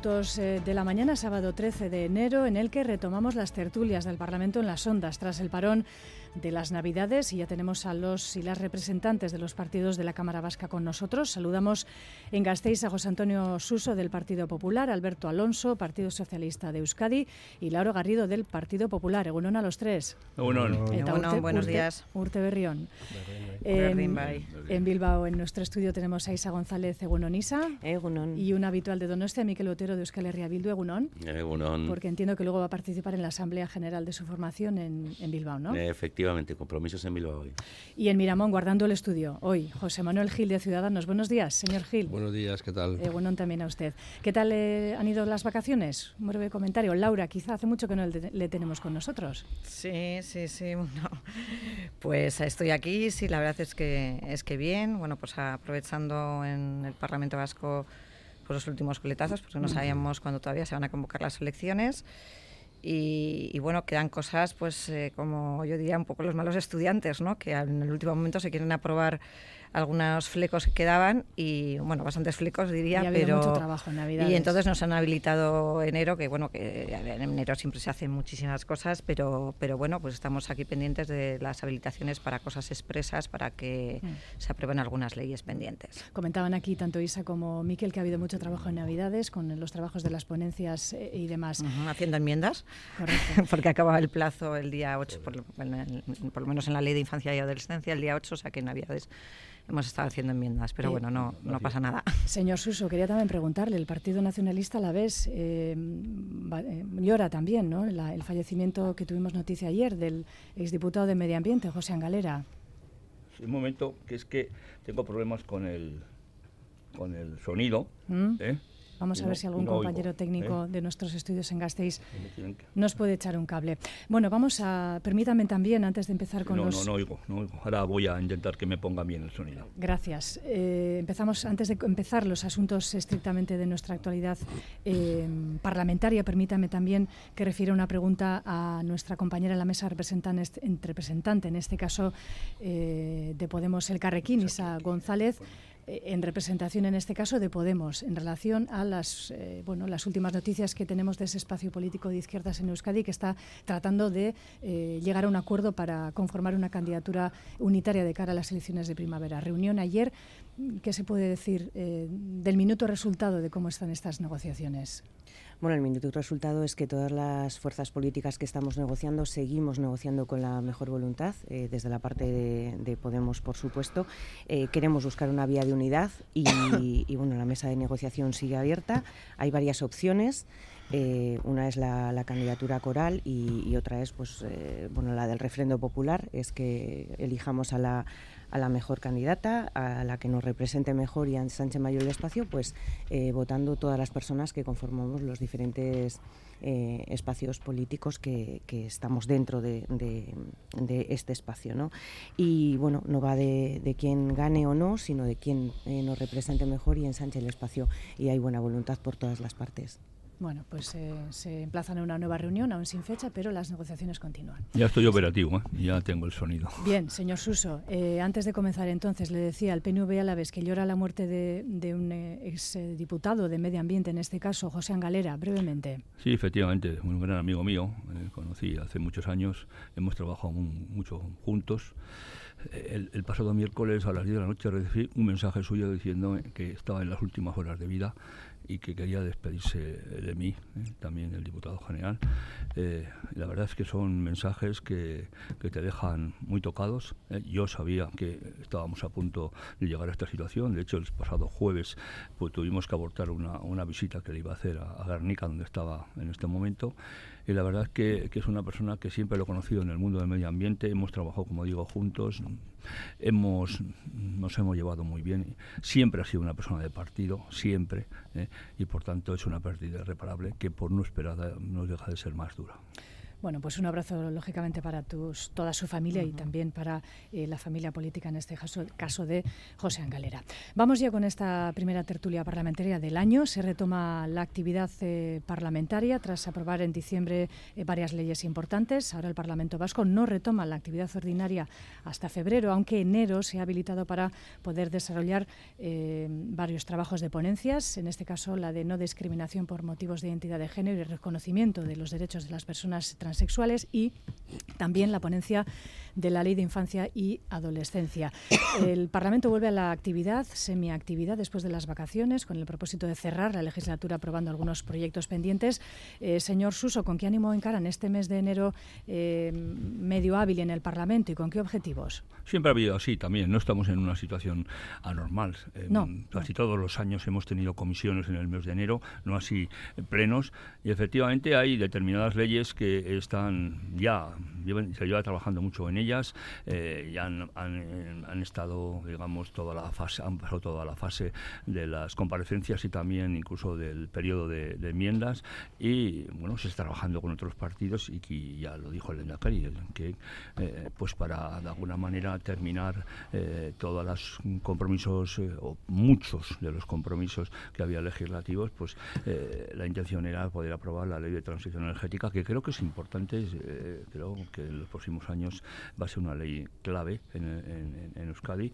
Minutos eh, de la mañana, sábado 13 de enero, en el que retomamos las tertulias del Parlamento en las ondas tras el parón de las Navidades y ya tenemos a los y las representantes de los partidos de la Cámara Vasca con nosotros. Saludamos en Gasteiz a José Antonio Suso del Partido Popular, Alberto Alonso, Partido Socialista de Euskadi y Lauro Garrido del Partido Popular. Egunon a los tres. Egunon. Egunon, buenos días. Urte Berrión. En, en Bilbao, en nuestro estudio, tenemos a Isa González Egunon Isa Egunon. y un habitual de Donostia, Miquel Otero de Euskal Herria Bildu Egunon. Egunon. Porque entiendo que luego va a participar en la Asamblea General de su formación en, en Bilbao, ¿no? Efectivamente, compromisos en Bilbao hoy. Y en Miramón, guardando el estudio, hoy, José Manuel Gil de Ciudadanos. Buenos días, señor Gil. Buenos días, ¿qué tal? Eh, bueno, también a usted. ¿Qué tal eh, han ido las vacaciones? Un breve comentario. Laura, quizá hace mucho que no le, le tenemos con nosotros. Sí, sí, sí. Bueno, pues estoy aquí. Sí, la verdad es que es que bien. Bueno, pues aprovechando en el Parlamento Vasco pues, los últimos coletazos, porque no sabíamos cuándo todavía se van a convocar las elecciones. Y, y bueno, quedan cosas, pues eh, como yo diría, un poco los malos estudiantes, ¿no? Que en el último momento se quieren aprobar algunos flecos que quedaban y bueno, bastantes flecos diría, Y ha habido pero mucho trabajo en Navidades. y entonces nos han habilitado enero, que bueno, que en enero siempre se hacen muchísimas cosas, pero pero bueno, pues estamos aquí pendientes de las habilitaciones para cosas expresas para que Mm. se aprueben algunas leyes pendientes. Comentaban aquí tanto Isa como Miquel que ha habido mucho trabajo en Navidades con los trabajos de las ponencias eh, y demás. Haciendo enmiendas, Correcto. porque acababa el plazo el día 8, por, por lo menos en la ley de infancia y adolescencia, el día 8, o sea que en Navidades hemos estado haciendo enmiendas, pero Eh, bueno, no, no pasa nada. Señor Suso, quería también preguntarle, el Partido Nacionalista a la vez eh, va- eh, llora también, ¿no? La- el fallecimiento que tuvimos noticia ayer del exdiputado de Medio Ambiente, José Angalera. Sí, un momento, que es que tengo problemas con el con el sonido. ¿Mm? ¿eh? Vamos a ver si algún compañero técnico ¿eh? de nuestros estudios en Gasteiz nos puede echar un cable. Bueno, vamos a, permítanme también, antes de empezar con No, los... no, no oigo, no oigo. Ahora voy a intentar que me ponga bien el sonido. Gracias. Eh, empezamos antes de empezar los asuntos estrictamente de nuestra actualidad eh, parlamentaria. Permítame también que refiera una pregunta a nuestra compañera en la mesa representante, en- representante en este caso eh, de Podemos El Carrequín, Isa González en representación en este caso de Podemos en relación a las eh, bueno las últimas noticias que tenemos de ese espacio político de izquierdas en Euskadi que está tratando de eh, llegar a un acuerdo para conformar una candidatura unitaria de cara a las elecciones de primavera. Reunión ayer, ¿qué se puede decir eh, del minuto resultado de cómo están estas negociaciones? Bueno, el minuto resultado es que todas las fuerzas políticas que estamos negociando seguimos negociando con la mejor voluntad, eh, desde la parte de, de Podemos, por supuesto. Eh, queremos buscar una vía de unidad y, bueno, la mesa de negociación sigue abierta. Hay varias opciones. Eh, una es la, candidatura coral y, y otra es pues, bueno, la del refrendo popular, es que elijamos a la, a la mejor candidata, a la que nos represente mejor y ensanche mayor el espacio, pues eh, votando todas las personas que conformamos los diferentes eh, espacios políticos que, estamos dentro de, este espacio. ¿no? Y bueno, no va de, de quién gane o no, sino de quién eh, nos represente mejor y ensanche el espacio. Y hay buena voluntad por todas las partes. Bueno, pues eh, se emplazan a una nueva reunión, aún sin fecha, pero las negociaciones continúan. Ya estoy operativo, ¿eh? ya tengo el sonido. Bien, señor Suso, eh, antes de comenzar entonces, le decía al PNV a la vez que llora la muerte de, de un eh, exdiputado de Medio Ambiente, en este caso, José Angalera, brevemente. Sí, efectivamente, un gran amigo mío, conocí hace muchos años, hemos trabajado mu- mucho juntos. El, el pasado miércoles a las 10 de la noche recibí un mensaje suyo diciendo que estaba en las últimas horas de vida y que quería despedirse de mí, eh, también el diputado general. Eh, la verdad es que son mensajes que, que te dejan muy tocados. eh. Yo sabía que estábamos a punto de llegar a esta situación. De hecho, el pasado jueves pues, tuvimos que abortar una, una visita que le iba a hacer a, a Guernica, donde estaba en este momento. Y la verdad es que, es una persona que siempre lo he conocido en el mundo del medio ambiente, hemos trabajado, como digo, juntos, hemos, nos hemos llevado muy bien, siempre ha sido una persona de partido, siempre, ¿eh? y por tanto es una pérdida irreparable que por no esperada nos deja de ser más dura. Bueno, pues un abrazo lógicamente para tus, toda su familia y también para eh, la familia política, en este caso, caso de José Angalera. Vamos ya con esta primera tertulia parlamentaria del año. Se retoma la actividad eh, parlamentaria tras aprobar en diciembre eh, varias leyes importantes. Ahora el Parlamento Vasco no retoma la actividad ordinaria hasta febrero, aunque enero se ha habilitado para poder desarrollar varios trabajos de ponencias, en este caso la de no discriminación por motivos de identidad de género y reconocimiento de los derechos de las personas trans sexuales y también la ponencia de la Ley de Infancia y Adolescencia. El Parlamento vuelve a la actividad, semiactividad, después de las vacaciones, con el propósito de cerrar la legislatura aprobando algunos proyectos pendientes. Eh, señor Suso, ¿con qué ánimo encaran este mes de enero eh, medio hábil en el Parlamento y con qué objetivos? Siempre ha habido así también, no estamos en una situación anormal. Eh, no, casi todos los años hemos tenido comisiones en el mes de enero, no así plenos, y efectivamente hay determinadas leyes que están ya, se lleva trabajando mucho en ellas, eh, ya han, han, estado, digamos, toda la fase, han pasado toda la fase de las comparecencias y también incluso del periodo de, enmiendas y, bueno, se está trabajando con otros partidos y que ya lo dijo el Endacari, que, eh, pues para de alguna manera terminar eh, todos los compromisos, o muchos de los compromisos que había legislativos, pues la intención era poder aprobar la ley de transición energética, que creo que es importante, creo que en los próximos años va a ser una ley clave en, Euskadi.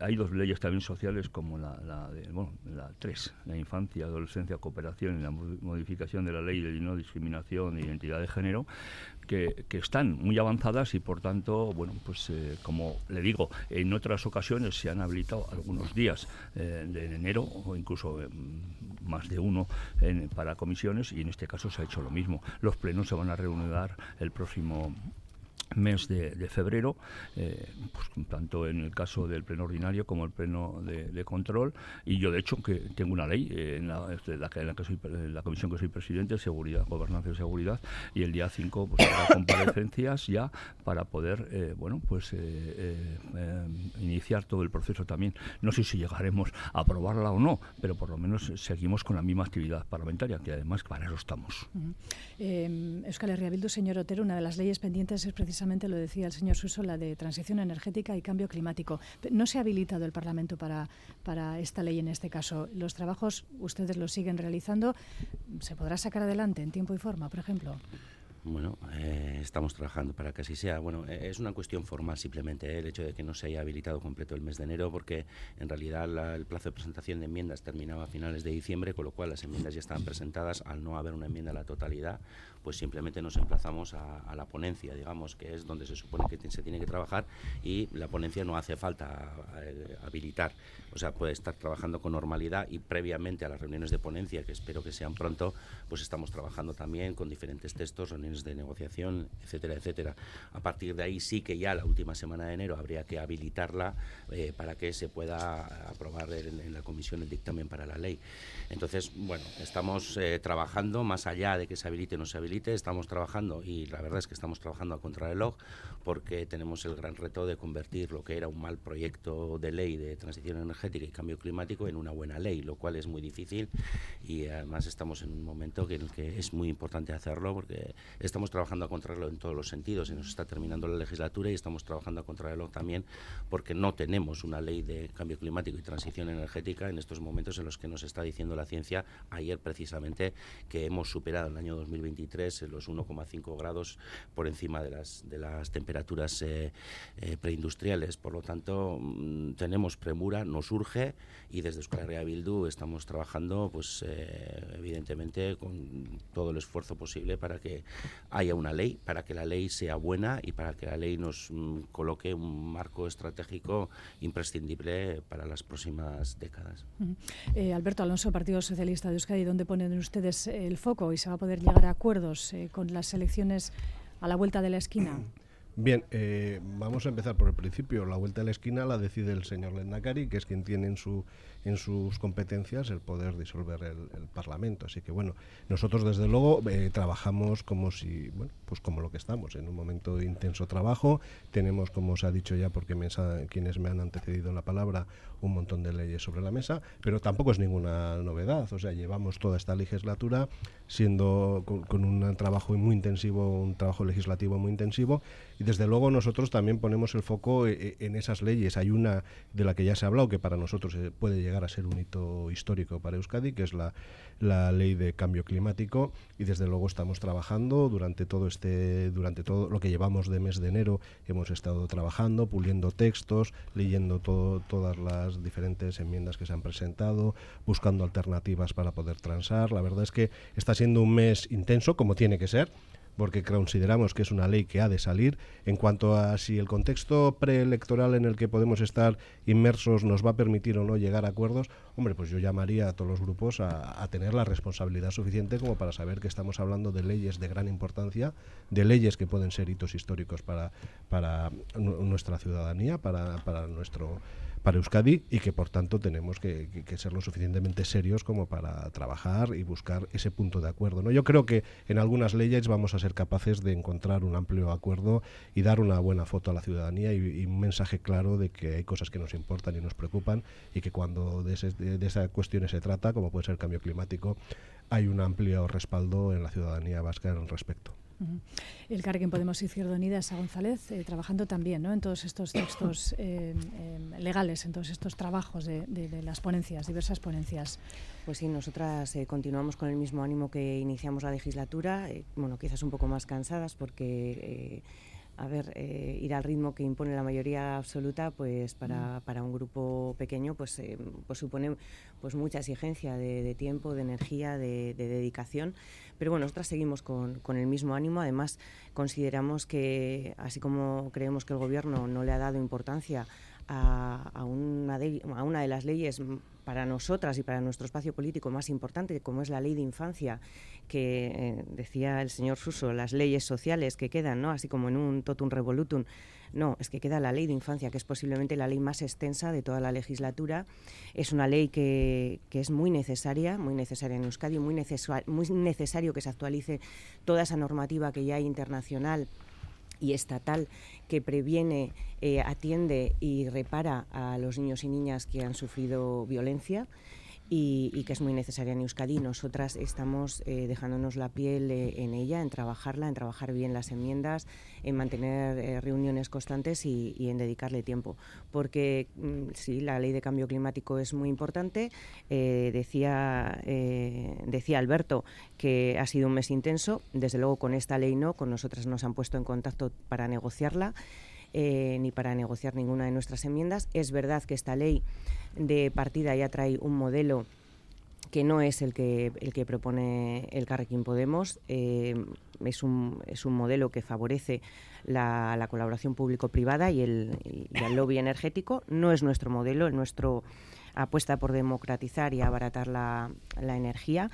Hay dos leyes también sociales como la, de, bueno, la 3, la infancia, adolescencia, cooperación y la modificación de la ley de no discriminación e identidad de género, que, están muy avanzadas y por tanto, bueno, pues eh, como le digo, en otras ocasiones se han habilitado algunos días eh, de enero o incluso eh, más de uno para comisiones y en este caso se ha hecho lo mismo. Los plenos se van a reunir el próximo mes de, febrero, eh, pues, tanto en el caso del pleno ordinario como el pleno de, control. Y yo, de hecho, que tengo una ley eh, en, la, en, la, que soy, la comisión que soy presidente, seguridad, gobernanza y seguridad, y el día 5 pues, habrá comparecencias ya para poder, eh, bueno, pues iniciar todo el proceso también. No sé si llegaremos a aprobarla o no, pero por lo menos seguimos con la misma actividad parlamentaria, que además para eso estamos. Euskal Herria Bildu, señor Otero, una de las leyes pendientes es precisamente lo decía el señor Suso, la de transición energética y cambio climático. No se ha habilitado el Parlamento para, para esta ley en este caso. Los trabajos ustedes los siguen realizando. ¿Se podrá sacar adelante en tiempo y forma, por ejemplo? Bueno, eh, estamos trabajando para que así sea. Bueno, eh, es una cuestión formal simplemente eh, el hecho de que no se haya habilitado completo el mes de enero, porque en realidad el plazo de presentación de enmiendas terminaba a finales de diciembre, con lo cual las enmiendas ya estaban presentadas. Al no haber una enmienda a la totalidad, pues simplemente nos emplazamos a, la ponencia, digamos, que es donde se supone que se tiene que trabajar y la ponencia no hace falta habilitar. O sea, puede estar trabajando con normalidad y previamente a las reuniones de ponencia, que espero que sean pronto, pues estamos trabajando también con diferentes textos, reuniones de negociación, etcétera, etcétera. A partir de ahí sí que ya la última semana de enero habría que habilitarla eh, para que se pueda aprobar en, la comisión el dictamen para la ley. Entonces, bueno, estamos eh, trabajando más allá de que se habilite o no se habilite, estamos trabajando y la verdad es que estamos trabajando a contrarreloj porque tenemos el gran reto de convertir lo que era un mal proyecto de ley de transición energética y cambio climático en una buena ley, lo cual es muy difícil y además estamos en un momento en el que es muy importante hacerlo porque estamos trabajando a contrarreloj en todos los sentidos. Se nos está terminando la legislatura y estamos trabajando a contrarreloj también porque no tenemos una ley de cambio climático y transición energética en estos momentos en los que nos está diciendo la ciencia ayer precisamente que hemos superado en el año 2023 los 1,5 grados por encima de las, de las temperaturas eh, eh, preindustriales. Por lo tanto, mm, tenemos premura, nos urge y desde Euskal Herria Bildu estamos trabajando, pues eh, evidentemente, con todo el esfuerzo posible para que haya una ley, para que la ley sea buena y para que la ley nos mm, coloque un marco estratégico imprescindible para las próximas décadas. Eh, Alberto Alonso, Partido Socialista de Euskadi, ¿dónde ponen ustedes el foco y se va a poder llegar a acuerdos eh, con las elecciones a la vuelta de la esquina? Bien, eh, vamos a empezar por el principio. La vuelta a la esquina la decide el señor Lendakari, que es quien tiene en su en sus competencias el poder disolver el, Parlamento. Así que bueno, nosotros desde luego eh, trabajamos como si, bueno, pues como lo que estamos, en un momento de intenso trabajo. Tenemos, como os ha dicho ya, porque me, quienes me han antecedido la palabra, un montón de leyes sobre la mesa, pero tampoco es ninguna novedad. O sea, llevamos toda esta legislatura siendo con, un trabajo muy intensivo, un trabajo legislativo muy intensivo, y desde luego nosotros también ponemos el foco eh, eh, en esas leyes. Hay una de la que ya se ha hablado que para nosotros puede llegar a ser un hito histórico para Euskadi, que es la, la ley de cambio climático. Y desde luego estamos trabajando durante todo este durante todo lo que llevamos de mes de enero hemos estado trabajando puliendo textos leyendo todo, todas las diferentes enmiendas que se han presentado buscando alternativas para poder transar. La verdad es que está siendo un mes intenso como tiene que ser porque consideramos que es una ley que ha de salir. En cuanto a si el contexto preelectoral en el que podemos estar inmersos nos va a permitir o no llegar a acuerdos, hombre, pues yo llamaría a todos los grupos a, a tener la responsabilidad suficiente como para saber que estamos hablando de leyes de gran importancia, de leyes que pueden ser hitos históricos para, para nuestra ciudadanía, para, para nuestro para Euskadi y que por tanto tenemos que, ser lo suficientemente serios como para trabajar y buscar ese punto de acuerdo. ¿no? Yo creo que en algunas leyes vamos a ser capaces de encontrar un amplio acuerdo y dar una buena foto a la ciudadanía y, un mensaje claro de que hay cosas que nos importan y nos preocupan y que cuando de, de esas cuestiones se trata, como puede ser el cambio climático, hay un amplio respaldo en la ciudadanía vasca al respecto. El Carquen Podemos Izquierda Unida a González, eh, trabajando también ¿no? en todos estos textos eh, eh, legales, en todos estos trabajos de, las ponencias, diversas ponencias. Pues sí, nosotras continuamos con el mismo ánimo que iniciamos la legislatura, bueno, quizás un poco más cansadas porque a ver, eh, ir al ritmo que impone la mayoría absoluta, pues para, para un grupo pequeño, pues, eh, pues supone pues mucha exigencia de, tiempo, de energía, de, dedicación. Pero bueno, nosotras seguimos con, con, el mismo ánimo. Además, consideramos que, así como creemos que el Gobierno no le ha dado importancia a, a, una, de, a una de las leyes para nosotras y para nuestro espacio político más importante, como es la ley de infancia, que eh, decía el señor Suso, las leyes sociales que quedan, ¿no? así como en un totum revolutum. No, es que queda la ley de infancia, que es posiblemente la ley más extensa de toda la legislatura. Es una ley que, que es muy necesaria, muy necesaria en Euskadi, muy, muy necesario que se actualice toda esa normativa que ya hay internacional y estatal que previene, eh, atiende y repara a los niños y niñas que han sufrido violencia y, que es muy necesaria en Euskadi. Nosotras estamos eh, dejándonos la piel eh, en ella, en trabajarla, en trabajar bien las enmiendas, en mantener eh, reuniones constantes y, en dedicarle tiempo. Porque mm, sí, la ley de cambio climático es muy importante. decía, decía Alberto que ha sido un mes intenso. Desde luego con esta ley no, con nosotras nos han puesto en contacto para negociarla. ni para negociar ninguna de nuestras enmiendas. Es verdad que esta ley de partida ya trae un modelo que no es el que, el que propone el Carrequín Podemos. Eh, es, un, es un modelo que favorece la, la colaboración público-privada y el, y el lobby energético. No es nuestro modelo, el nuestro apuesta por democratizar y abaratar la, la energía.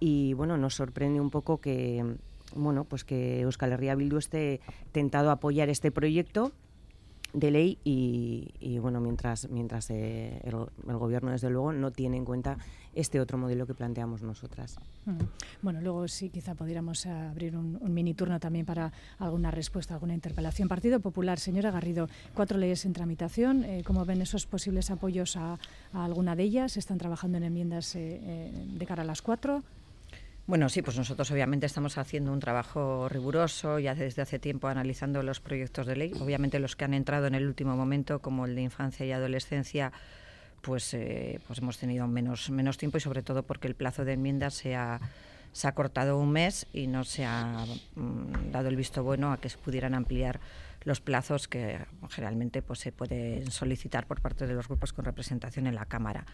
Y bueno, nos sorprende un poco que bueno, pues que Euskal Herria Bildu esté tentado a apoyar este proyecto de ley y, bueno, mientras, mientras eh, el, Gobierno, desde luego, no tiene en cuenta este otro modelo que planteamos nosotras. Bueno, luego sí, quizá pudiéramos abrir un, mini turno también para alguna respuesta, alguna interpelación. Partido Popular, señora Garrido, cuatro leyes en tramitación. Eh, ¿Cómo ven esos posibles apoyos a, alguna de ellas? ¿Están trabajando en enmiendas eh, de cara a las cuatro? Bueno, sí, pues nosotros obviamente estamos haciendo un trabajo riguroso ya desde hace tiempo analizando los proyectos de ley. Obviamente los que han entrado en el último momento, como el de infancia y adolescencia, pues, eh, pues hemos tenido menos, menos tiempo y sobre todo porque el plazo de enmiendas se ha, se ha cortado un mes y no se ha mm, dado el visto bueno a que se pudieran ampliar los plazos que generalmente pues, se pueden solicitar por parte de los grupos con representación en la Cámara.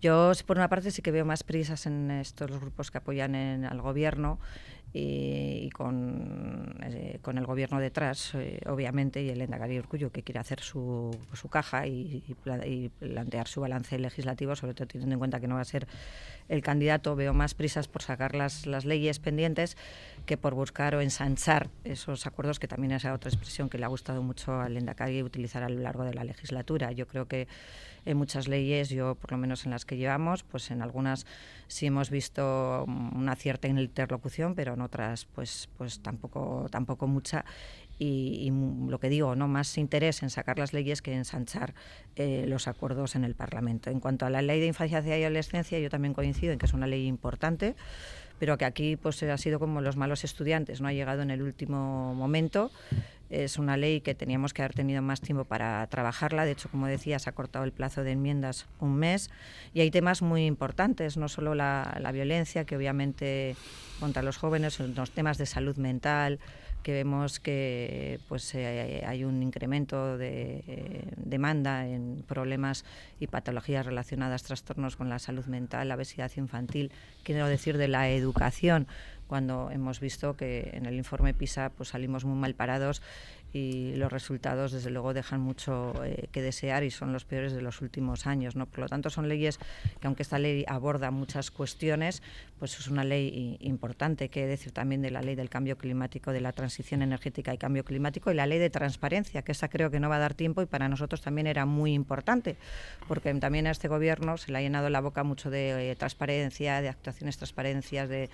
Yo, por una parte, sí que veo más prisas en estos los grupos que apoyan al Gobierno y, con, eh, con el gobierno detrás, eh, obviamente, y el Endacari Urcullo, que quiere hacer su, su caja y, plantear su balance legislativo, sobre todo teniendo en cuenta que no va a ser el candidato, veo más prisas por sacar las, las leyes pendientes que por buscar o ensanchar esos acuerdos, que también es otra expresión que le ha gustado mucho al Endacari utilizar a lo largo de la legislatura. Yo creo que en muchas leyes, yo por lo menos en las que llevamos, pues en algunas sí hemos visto una cierta interlocución, pero en otras pues pues tampoco tampoco mucha. Y, lo que digo, no más interés en sacar las leyes que en ensanchar eh, los acuerdos en el Parlamento. En cuanto a la ley de infancia y adolescencia, yo también coincido en que es una ley importante pero que aquí pues ha sido como los malos estudiantes, no ha llegado en el último momento es una ley que teníamos que haber tenido más tiempo para trabajarla. De hecho, como decía, se ha cortado el plazo de enmiendas un mes. Y hay temas muy importantes, no solo la, violencia, que obviamente contra los jóvenes, los temas de salud mental, que vemos que pues eh, hay un incremento de eh, demanda en problemas y patologías relacionadas, trastornos con la salud mental, la obesidad infantil, quiero decir de la educación, cuando hemos visto que en el informe PISA pues salimos muy mal parados y los resultados desde luego dejan mucho eh, que desear y son los peores de los últimos años no por lo tanto son leyes que aunque esta ley aborda muchas cuestiones pues es una ley importante. Que decir también de la ley del cambio climático de la transición energética y cambio climático y la ley de transparencia que esa creo que no va a dar tiempo y para nosotros también era muy importante porque también a este gobierno se le ha llenado la boca mucho de eh, transparencia de actuaciones transparencias de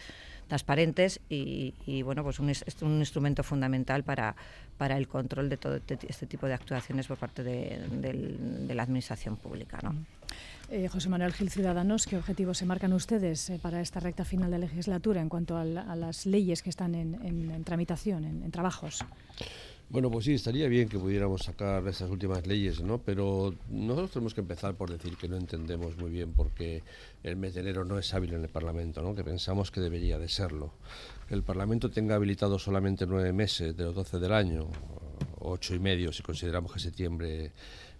transparentes y, bueno, pues un, es un instrumento fundamental para, para el control de todo este, este tipo de actuaciones por parte de, la administración pública. ¿no? Eh, José Manuel Gil Ciudadanos, ¿qué objetivos se marcan ustedes eh, para esta recta final de legislatura en cuanto a, las leyes que están en, tramitación, en trabajos? Bueno, pues sí, estaría bien que pudiéramos sacar esas últimas leyes, ¿no? Pero nosotros tenemos que empezar por decir que no entendemos muy bien por qué el mes de enero no es hábil en el Parlamento, ¿no? Que pensamos que debería de serlo. Que el Parlamento tenga habilitado solamente nueve meses de los doce del año, ocho y medio si consideramos que septiembre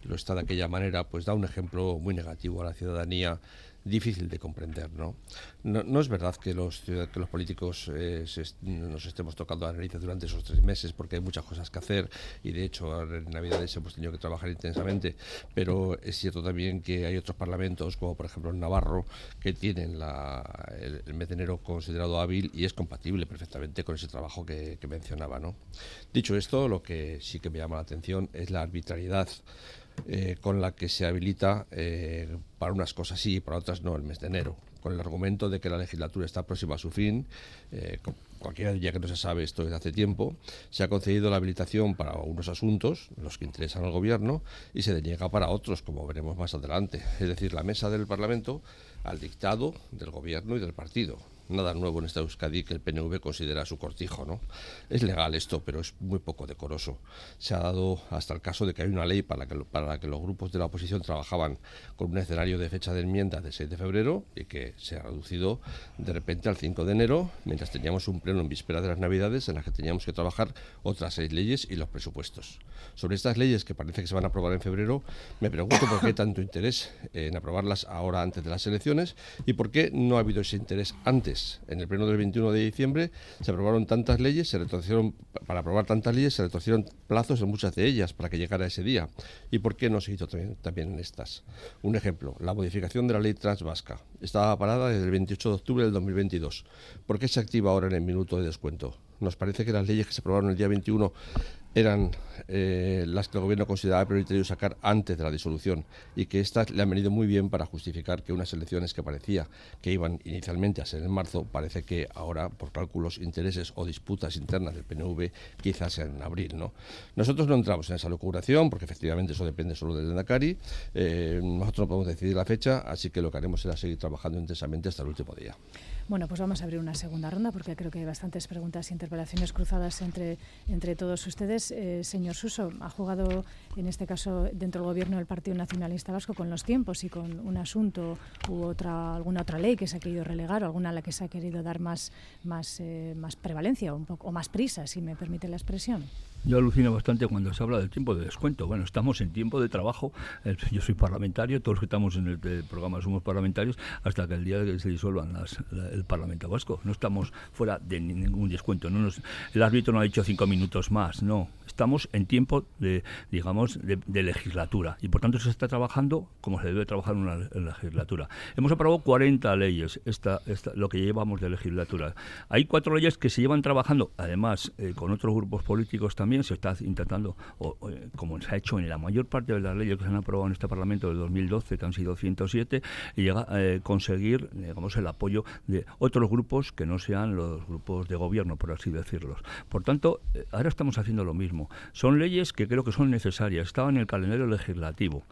lo está de aquella manera, pues da un ejemplo muy negativo a la ciudadanía difícil de comprender. ¿no? No, es verdad que los, que los políticos eh, nos estemos tocando la nariz durante esos tres meses porque hay muchas cosas que hacer y de hecho en Navidades hemos tenido que trabajar intensamente, pero es cierto también que hay otros parlamentos, como por ejemplo en Navarro, que tienen la, el, mes de enero considerado hábil y es compatible perfectamente con ese trabajo que, mencionaba. ¿no? Dicho esto, lo que sí que me llama la atención es la arbitrariedad eh, con la que se habilita eh, para unas cosas sí y para otras no el mes de enero, con el argumento de que la legislatura está próxima a su fin. Eh, cualquiera diría que no se sabe esto desde hace tiempo. Se ha concedido la habilitación para unos asuntos, los que interesan al gobierno, y se deniega para otros, como veremos más adelante. Es decir, la mesa del Parlamento al dictado del gobierno y del partido nada nuevo en esta Euskadi que el PNV considera su cortijo, ¿no? Es legal esto, pero es muy poco decoroso. Se ha dado hasta el caso de que hay una ley para, la que los grupos de la oposición trabajaban con un escenario de fecha de enmienda de 6 de febrero y que se ha reducido de repente al 5 de enero, mientras teníamos un pleno en víspera de las Navidades en las que teníamos que trabajar otras seis leyes y los presupuestos. Sobre estas leyes que parece que se van a aprobar en febrero, me pregunto por qué tanto interés en aprobarlas ahora antes de las elecciones y por qué no ha habido ese interés antes en el pleno del 21 de diciembre se aprobaron tantas leyes, se retrocedieron, para aprobar tantas leyes, se retrocedieron plazos en muchas de ellas para que llegara ese día. ¿Y por qué no se hizo también, también en estas? Un ejemplo, la modificación de la ley transvasca. Estaba parada desde el 28 de octubre del 2022. ¿Por qué se activa ahora en el minuto de descuento? Nos parece que las leyes que se aprobaron el día 21 eran eh, las que el gobierno consideraba prioritario sacar antes de la disolución y que estas le han venido muy bien para justificar que unas elecciones que parecía que iban inicialmente a ser en marzo, parece que ahora, por cálculos, intereses o disputas internas del PNV, quizás sean en abril. ¿no? Nosotros no entramos en esa locuración porque efectivamente eso depende solo del Endacari. Eh, nosotros no podemos decidir la fecha, así que lo que haremos será seguir trabajando intensamente hasta el último día. Bueno, pues vamos a abrir una segunda ronda porque creo que hay bastantes preguntas e interpelaciones cruzadas entre, entre todos ustedes. Eh, señor Suso, ha jugado en este caso dentro del gobierno del Partido Nacionalista Vasco con los tiempos y con un asunto u otra alguna otra ley que se ha querido relegar o alguna a la que se ha querido dar más, más, eh, más prevalencia o, un poco, o más prisa, si me permite la expresión. Yo alucino bastante cuando se habla del tiempo de descuento. Bueno, estamos en tiempo de trabajo. Yo soy parlamentario, todos los que estamos en el, programa somos parlamentarios, hasta que el día que se disuelvan las, el Parlamento Vasco. No estamos fuera de ningún descuento. No nos, el árbitro no ha dicho cinco minutos más, no. Estamos en tiempo de, digamos, de, legislatura y por tanto se está trabajando como se debe trabajar en una legislatura. Hemos aprobado 40 leyes, esta, esta, lo que llevamos de legislatura. Hay cuatro leyes que se llevan trabajando, además eh, con otros grupos políticos también se está intentando, eh, como se ha hecho en la mayor parte de las leyes que se han aprobado en este Parlamento de 2012, que han sido 107, y llega eh, conseguir digamos, el apoyo de otros grupos que no sean los grupos de gobierno, por así decirlo. Por tanto, ahora estamos haciendo lo mismo. Son leyes que creo que son necesarias. Estaban en el calendario legislativo.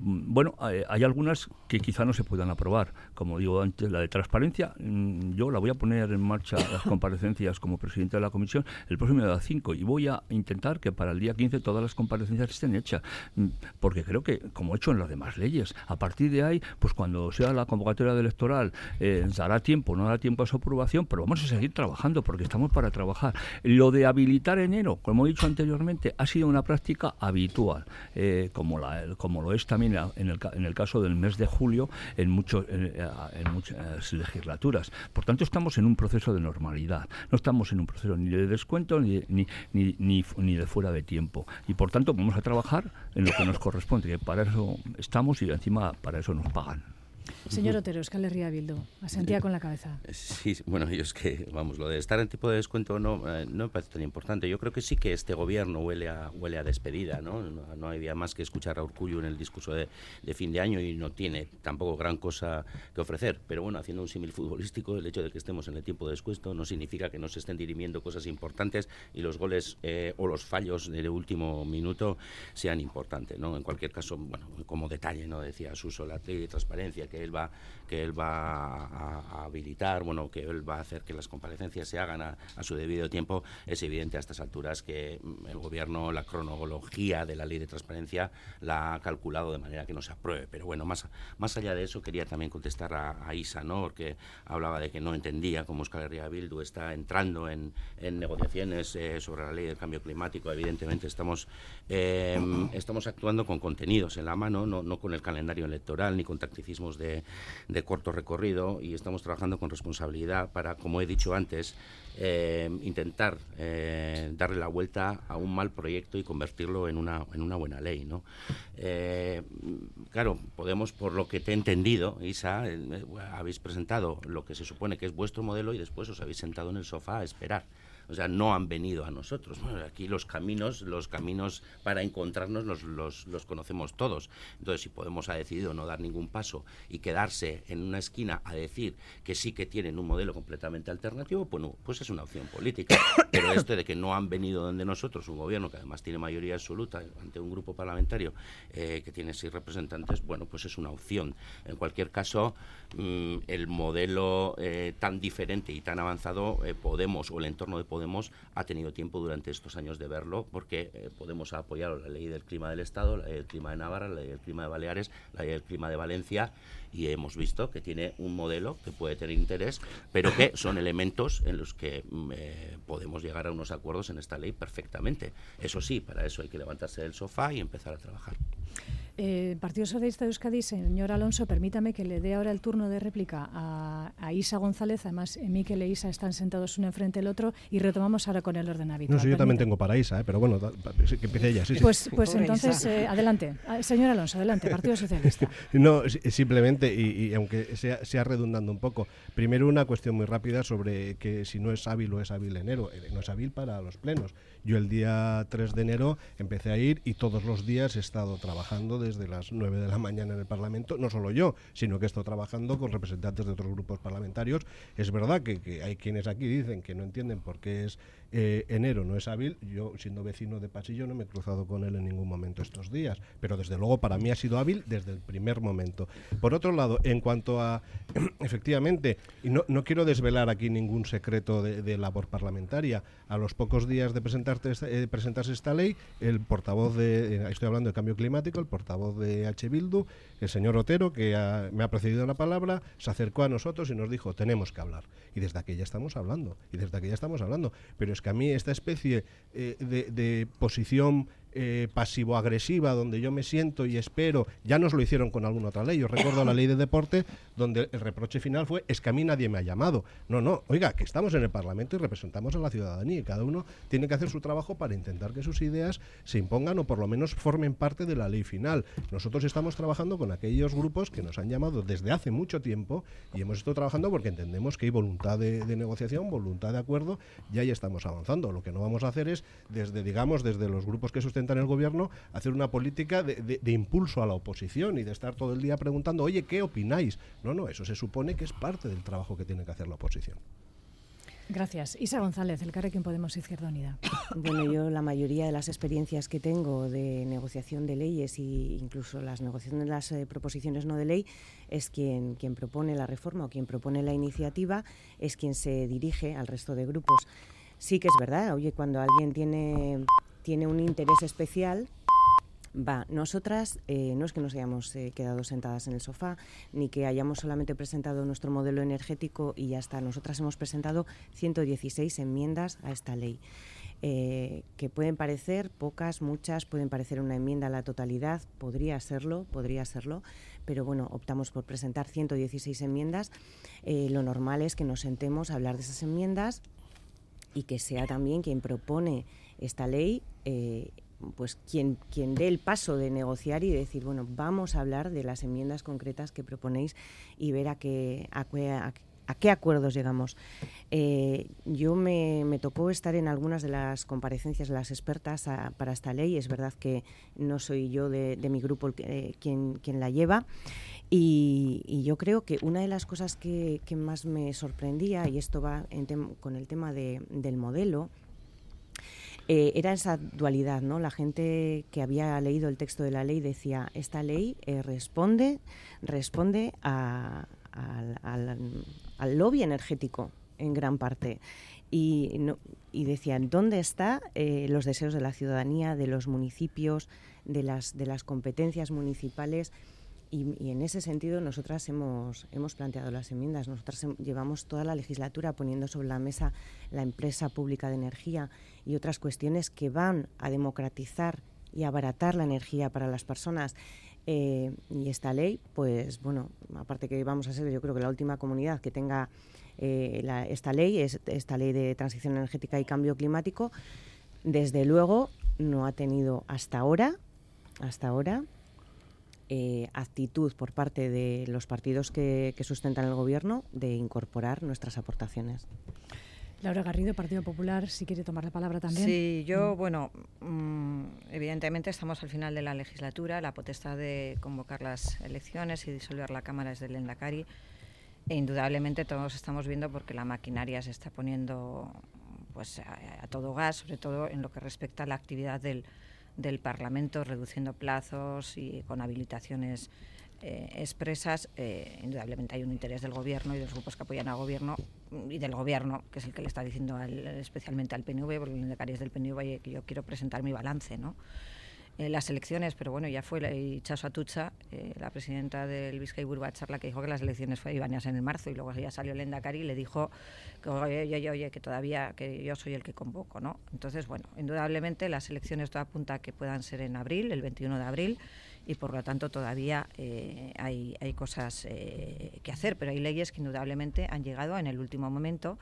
Mm, bueno, hay, algunas que quizá no se puedan aprobar. Como digo antes, la de transparencia, mm, yo la voy a poner en marcha las comparecencias como presidente de la comisión el próximo día 5 y voy a intentar que para el día 15 todas las comparecencias estén hechas. Mm, porque creo que, como he hecho en las demás leyes, a partir de ahí, pues cuando sea la convocatoria electoral, eh, dará tiempo, no dará tiempo a su aprobación, pero vamos a seguir trabajando porque estamos para trabajar. Lo de habilitar enero, como he dicho anteriormente, ha sido una práctica habitual, eh, como, la, como lo es también en el, en el caso del mes de julio en, muchos en, muchas legislaturas. Por tanto, estamos en un proceso de normalidad. No estamos en un proceso ni de descuento ni, ni, ni, ni, de fuera de tiempo. Y por tanto, vamos a trabajar en lo que nos corresponde, que para eso estamos y encima para eso nos pagan. Señor Otero, Euskal Herria Bildu, asentía con la cabeza. Sí, bueno, yo es que, vamos, lo de estar en tipo de descuento no, eh, no me parece tan importante. Yo creo que sí que este gobierno huele a, huele a despedida, ¿no? No, no había más que escuchar a Urcullo en el discurso de, de, fin de año y no tiene tampoco gran cosa que ofrecer. Pero bueno, haciendo un símil futbolístico, el hecho de que estemos en el tiempo de descuento no significa que no se estén dirimiendo cosas importantes y los goles eh, o los fallos del último minuto sean importantes, ¿no? En cualquier caso, bueno, como detalle, ¿no? Decía Suso, la transparencia que va que él va a, habilitar, bueno, que él va a hacer que las comparecencias se hagan a, su debido tiempo, es evidente a estas alturas que mm, el gobierno la cronología de la ley de transparencia la ha calculado de manera que no se apruebe. Pero bueno, más, más allá de eso quería también contestar a, Isa, ¿no? Porque hablaba de que no entendía cómo Euskal Herria Bildu está entrando en, negociaciones eh, sobre la ley del cambio climático. Evidentemente estamos, em, estamos actuando con contenidos en la mano, no, no con el calendario electoral ni con tacticismos de de, corto recorrido y estamos trabajando con responsabilidad para, como he dicho antes, eh, intentar eh, darle la vuelta a un mal proyecto y convertirlo en una, en una buena ley. ¿no? Eh, claro, podemos, por lo que te he entendido, Isa, habéis presentado lo que se supone que es vuestro modelo y después os habéis sentado en el sofá a esperar o sea, no han venido a nosotros. aquí los caminos, los caminos para encontrarnos los, los, conocemos todos. Entonces, si Podemos ha decidido no dar ningún paso y quedarse en una esquina a decir que sí que tienen un modelo completamente alternativo, bueno, pues es una opción política. Pero esto de que no han venido donde nosotros, un gobierno que además tiene mayoría absoluta ante un grupo parlamentario eh, que tiene seis representantes, bueno, pues es una opción. En cualquier caso, mm, el modelo eh, tan diferente y tan avanzado, eh, Podemos o el entorno de Podemos Podemos ha tenido tiempo durante estos años de verlo, porque eh, Podemos ha apoyado la ley del clima del Estado, la ley del clima de Navarra, la ley del clima de Baleares, la ley del clima de Valencia, y hemos visto que tiene un modelo que puede tener interés, pero que son elementos en los que mm, eh, podemos llegar a unos acuerdos en esta ley perfectamente. Eso sí, para eso hay que levantarse del sofá y empezar a trabajar. Eh, Partido Socialista de Euskadi, señor Alonso, permítame que le dé ahora el turno de réplica a, Isa González. Además, Miquel e Isa están sentados uno enfrente del otro y retomamos ahora con el orden habitual. No sé, yo también tengo para Isa, ¿eh? pero bueno, que empiece ella. Sí, pues, pues entonces, eh, adelante. Ah, señor Alonso, adelante, Partido Socialista. no, simplemente, y, aunque sea, sea, redundando un poco, primero una cuestión muy rápida sobre que si no es hábil o es hábil enero. Eh, no es hábil para los plenos. Yo el día 3 de enero empecé a ir y todos los días he estado trabajando desde las 9 de la mañana en el Parlamento, no solo yo, sino que he estado trabajando con representantes de otros grupos parlamentarios. Es verdad que hay quienes aquí dicen que no entienden por qué es eh, enero no es hábil. Yo, siendo vecino de Pasillo, no me he cruzado con él en ningún momento estos días. Pero desde luego para mí ha sido hábil desde el primer momento. Por otro lado, en cuanto a, efectivamente, y no, no quiero desvelar aquí ningún secreto de, labor parlamentaria, a los pocos días de presentarte eh, presentarse esta ley, el portavoz de, eh, estoy hablando de cambio climático, el portavoz de H. Bildu, el señor Otero, que me ha precedido la palabra, se acercó a nosotros y nos dijo, tenemos que hablar. Y desde aquí ya estamos hablando, y desde aquí ya estamos hablando. Pero es que a mí esta especie eh, de, posición eh, pasivo-agresiva, donde yo me siento y espero, ya nos lo hicieron con alguna otra ley. Yo recuerdo la ley de deporte, donde el reproche final fue, es que a mí nadie me ha llamado. No, no, oiga, que estamos en el Parlamento y representamos a la ciudadanía y cada uno tiene que hacer su trabajo para intentar que sus ideas se impongan o por lo menos formen parte de la ley final. Nosotros estamos trabajando con aquellos grupos que nos han llamado desde hace mucho tiempo y hemos estado trabajando porque entendemos que hay voluntad de, negociación, voluntad de acuerdo y ahí estamos avanzando. Lo que no vamos a hacer es, desde, digamos, desde los grupos que sustentan el gobierno, hacer una política de, impulso a la oposición y de estar todo el día preguntando, oye, ¿qué opináis? No, no, eso se supone que es parte del trabajo que tiene que hacer la oposición. Gracias. Isa González, el Carrequín Podemos Izquierda Unida. Bueno, yo la mayoría de las experiencias que tengo de negociación de leyes e incluso las negociaciones de las eh, proposiciones no de ley es quien, quien propone la reforma o quien propone la iniciativa, es quien se dirige al resto de grupos. Sí que es verdad, oye, cuando alguien tiene tiene un interés especial Va, nosotras eh, no es que nos hayamos eh, quedado sentadas en el sofá, ni que hayamos solamente presentado nuestro modelo energético y ya está. Nosotras hemos presentado 116 enmiendas a esta ley, eh, que pueden parecer pocas, muchas, pueden parecer una enmienda a la totalidad, podría serlo, podría serlo, pero bueno, optamos por presentar 116 enmiendas. lo normal es que nos sentemos a hablar de esas enmiendas y que sea también quien propone esta ley, eh, pues quien, quien dé el paso de negociar y decir, bueno, vamos a hablar de las enmiendas concretas que proponéis y ver a qué, a, qué acuerdos llegamos. Eh, yo me, tocó estar en algunas de las comparecencias de las expertas para esta ley. Es verdad que no soy yo de, mi grupo eh, quien, quien la lleva. Y, yo creo que una de las cosas que, más me sorprendía, y esto va con el tema del modelo, eh, era esa dualidad, ¿no? La gente que había leído el texto de la ley decía, esta ley eh, responde, responde al, lobby energético en gran parte. Y, y decían, ¿dónde están eh, los deseos de la ciudadanía, de los municipios, de las, de las competencias municipales? Y, en ese sentido nosotras hemos, hemos planteado las enmiendas. Nosotras llevamos toda la legislatura poniendo sobre la mesa la empresa pública de energía y otras cuestiones que van a democratizar y abaratar la energía para las personas. Eh, y esta ley, pues bueno, aparte que vamos a ser yo creo que la última comunidad que tenga eh, esta ley, es esta ley de transición energética y cambio climático, desde luego no ha tenido hasta ahora, hasta ahora, eh, actitud por parte de los partidos que, sustentan el gobierno de incorporar nuestras aportaciones. Laura Garrido, Partido Popular, si quiere tomar la palabra también. Sí, yo, mm. bueno, mm, evidentemente estamos al final de la legislatura, la potestad de convocar las elecciones y disolver la Cámara es del Endacari. E indudablemente todos estamos viendo porque la maquinaria se está poniendo pues a todo gas, sobre todo en lo que respecta a la actividad del, del Parlamento, reduciendo plazos y con habilitaciones eh, expresas. Eh, indudablemente hay un interés del Gobierno y de los grupos que apoyan al Gobierno y del Gobierno, que es el que le está diciendo especialmente al PNV, porque el es del PNV que yo quiero presentar mi balance, ¿no? Eh, las elecciones, pero bueno, ya fue la, Chaso Atucha, eh, la presidenta del Vizcay Charla, que dijo que las elecciones iban a ser en marzo y luego ya salió Lenda Cari y le dijo que, oye, oye, que todavía que yo soy el que convoco, ¿no? Entonces, bueno, indudablemente las elecciones todo apunta a que puedan ser en abril, el 21 de abril, y por lo tanto todavía eh, hay, hay cosas que hacer, pero hay leyes que indudablemente han llegado en el último momento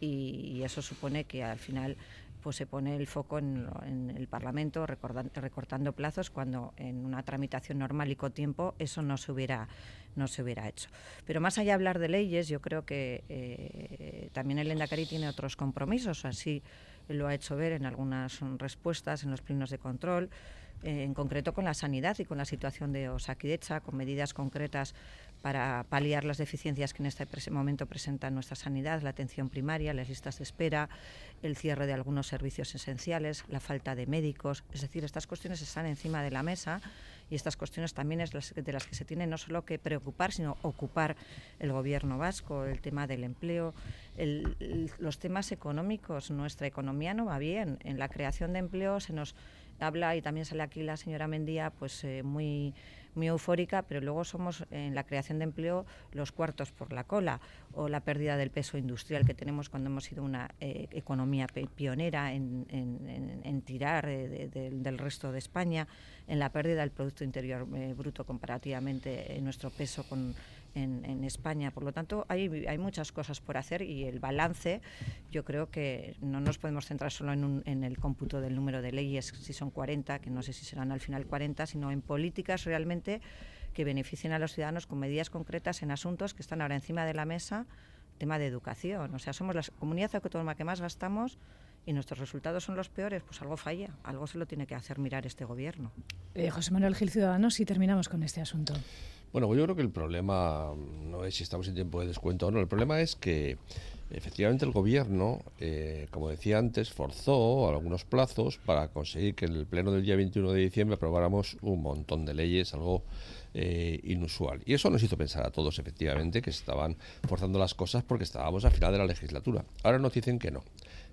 y, eso supone que al final pues se pone el foco en, el Parlamento recortando plazos cuando en una tramitación normal y con tiempo eso no se hubiera no se hubiera hecho. Pero más allá de hablar de leyes, yo creo que eh, también el Endacari tiene otros compromisos, así lo ha hecho ver en algunas respuestas en los plenos de control, eh, en concreto con la sanidad y con la situación de Osakidecha, con medidas concretas para paliar las deficiencias que en este momento presenta nuestra sanidad, la atención primaria, las listas de espera, el cierre de algunos servicios esenciales, la falta de médicos. Es decir, estas cuestiones están encima de la mesa y estas cuestiones también es de las que se tiene no solo que preocupar, sino ocupar el gobierno vasco, el tema del empleo, los temas económicos. Nuestra economía no va bien. En la creación de empleo se nos habla y también sale aquí la señora Mendía, pues eh, muy muy eufórica, pero luego somos en la creación de empleo los cuartos por la cola o la pérdida del peso industrial que tenemos cuando hemos sido una eh, economía pionera en, tirar del resto de España, en la pérdida del Producto Interior Bruto comparativamente en nuestro peso con en, España. Por lo tanto, hay, muchas cosas por hacer y el balance, yo creo que no nos podemos centrar solo en, en, el cómputo del número de leyes, si son 40, que no sé si serán al final 40, sino en políticas realmente que beneficien a los ciudadanos con medidas concretas en asuntos que están ahora encima de la mesa, tema de educación. O sea, somos la comunidad autónoma que más gastamos y nuestros resultados son los peores, pues algo falla, algo se lo tiene que hacer mirar este gobierno. Eh, José Manuel Gil Ciudadanos, si terminamos con este asunto. Bueno, pues yo creo que el problema no es si estamos en tiempo de descuento o no, el problema es que efectivamente el gobierno, eh, como decía antes, forzó algunos plazos para conseguir que en el pleno del día 21 de diciembre aprobáramos un montón de leyes, algo eh, inusual. Y eso nos hizo pensar a todos, efectivamente, que estaban forzando las cosas porque estábamos al final de la legislatura. Ahora nos dicen que no.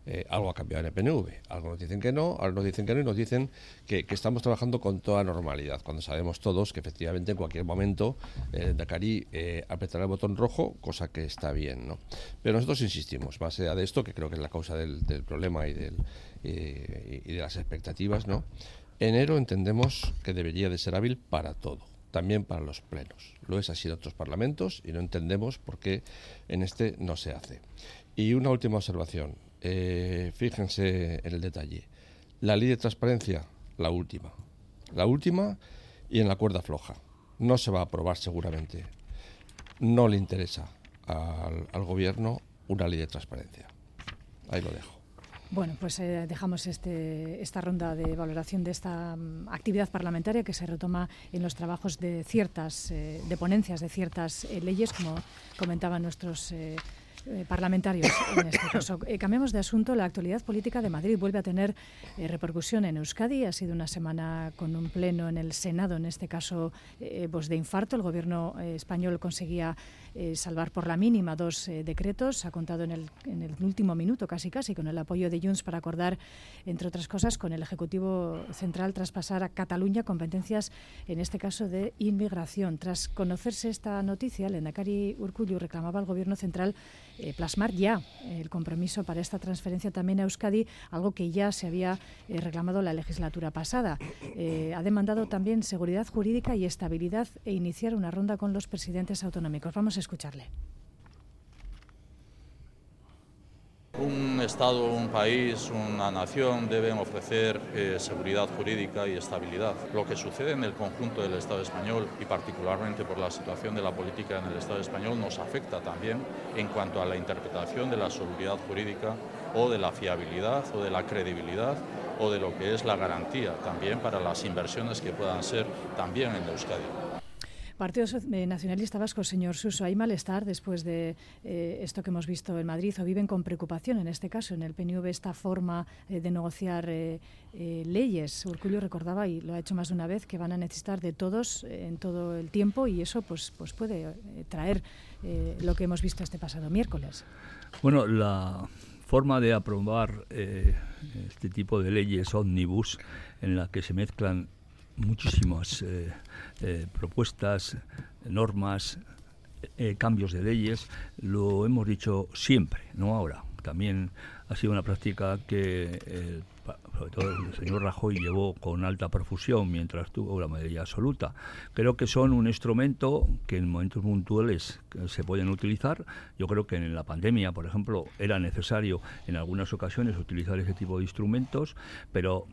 Eh, algo ha cambiado en el PNV. Algo nos dicen que no, ahora nos dicen que no y nos dicen que, estamos trabajando con toda normalidad, cuando sabemos todos que efectivamente en cualquier momento eh, Dakari eh, apretará el botón rojo, cosa que está bien. ¿no? Pero nosotros insistimos, más allá de esto, que creo que es la causa del, problema y, del, y de las expectativas, ¿no? enero entendemos que debería de ser hábil para todo también para los plenos. Lo es así en otros parlamentos y no entendemos por qué en este no se hace. Y una última observación. Eh, fíjense en el detalle. La ley de transparencia, la última. La última y en la cuerda floja. No se va a aprobar seguramente. No le interesa al, gobierno una ley de transparencia. Ahí lo dejo. Bueno, pues eh, dejamos este, esta ronda de valoración de esta mm, actividad parlamentaria que se retoma en los trabajos de ciertas, eh, de ciertas leyes, como comentaban nuestros eh, parlamentarios en este caso. Eh, cambiamos de asunto. La actualidad política de Madrid vuelve a tener eh, repercusión en Euskadi. Ha sido una semana con un pleno en el Senado, en este caso pues de infarto. El gobierno español conseguía salvar por la mínima dos decretos. Ha contado en el, en último minuto, casi casi, con el apoyo de Junts para acordar, entre otras cosas, con el Ejecutivo Central traspasar a Cataluña competencias, en este caso de inmigración. Tras conocerse esta noticia, el Endacari Urcullu reclamaba al gobierno central eh, plasmar ya el compromiso para esta transferencia también a Euskadi, algo que ya se había eh, reclamado la legislatura pasada. Eh, ha demandado también seguridad jurídica y estabilidad e iniciar una ronda con los presidentes autonómicos. Vamos a escucharle. Un Estado, un país, una nación deben ofrecer eh, seguridad jurídica y estabilidad. Lo que sucede en el conjunto del Estado español y particularmente por la situación de la política en el Estado español nos afecta también en cuanto a la interpretación de la seguridad jurídica o de la fiabilidad o de la credibilidad o de lo que es la garantía también para las inversiones que puedan ser también en Euskadi. Partido eh, Nacionalista Vasco, señor Suso, ¿hay malestar después de eh, esto que hemos visto en Madrid o viven con preocupación en este caso en el PNV esta forma eh, de negociar leyes? Urculio recordaba y lo ha hecho más de una vez que van a necesitar de todos en todo el tiempo y eso pues, pues puede traer lo que hemos visto este pasado miércoles. Bueno, la forma de aprobar este tipo de leyes ómnibus en la que se mezclan muchísimas eh, eh, propuestas, normas, eh, cambios de leyes, lo hemos dicho siempre, no ahora. También ha sido una práctica que sobre todo el señor Rajoy llevó con alta profusión mientras tuvo la mayoría absoluta. Creo que son un instrumento que en momentos puntuales se pueden utilizar. Yo creo que en la pandemia, por ejemplo, era necesario en algunas ocasiones utilizar ese tipo de instrumentos, pero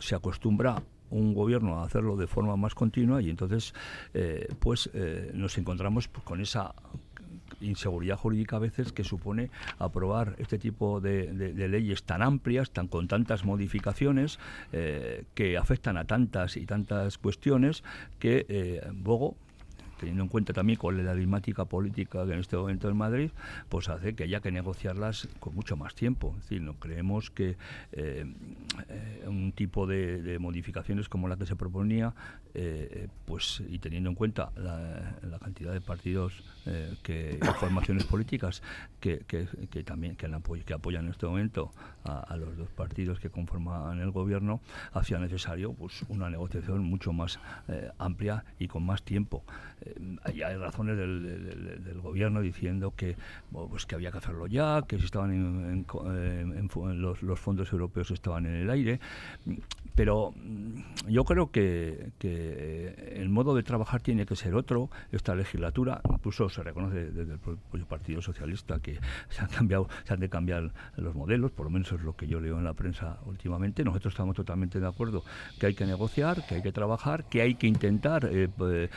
se acostumbra un gobierno a hacerlo de forma más continua y entonces eh, pues eh, nos encontramos con esa inseguridad jurídica a veces que supone aprobar este tipo de, leyes tan amplias, tan con tantas modificaciones eh, que afectan a tantas y tantas cuestiones que luego teniendo en cuenta también es la dinámica política que en este momento en Madrid, pues hace que haya que negociarlas con mucho más tiempo. Es decir, no creemos que eh, eh, un tipo de, modificaciones como la que se proponía, eh, pues y teniendo en cuenta la, cantidad de partidos que formaciones políticas que, también que, apoyan en este momento a, los dos partidos que conforman el gobierno, hacía necesario pues una negociación mucho más amplia y con más tiempo. Hay, razones del, gobierno diciendo que, pues que había que hacerlo ya, que si estaban en, los, fondos europeos estaban en el aire, pero mm, yo creo que, que, el modo de trabajar tiene que ser otro. Esta legislatura, incluso se reconoce desde el propio Partido Socialista que se han cambiado, se han de cambiar los modelos, por lo menos es lo que yo leo en la prensa últimamente. Nosotros estamos totalmente de acuerdo que hay que negociar, que hay que trabajar, que hay que intentar, eh, pues,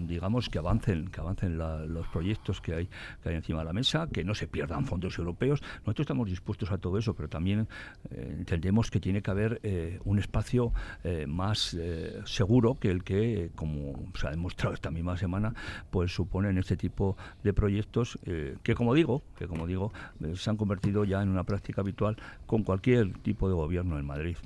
digamos, que avancen, que avancen los proyectos que hay, que hay encima de la mesa, que no se pierdan fondos europeos. Nosotros estamos dispuestos a todo eso, pero también eh, entendemos que tiene que haber eh, un espacio más seguro que el que, como se ha demostrado esta misma semana, pues suponen este tipo de proyectos que, como digo, que como digo, se han convertido ya en una práctica habitual con cualquier tipo de gobierno en Madrid.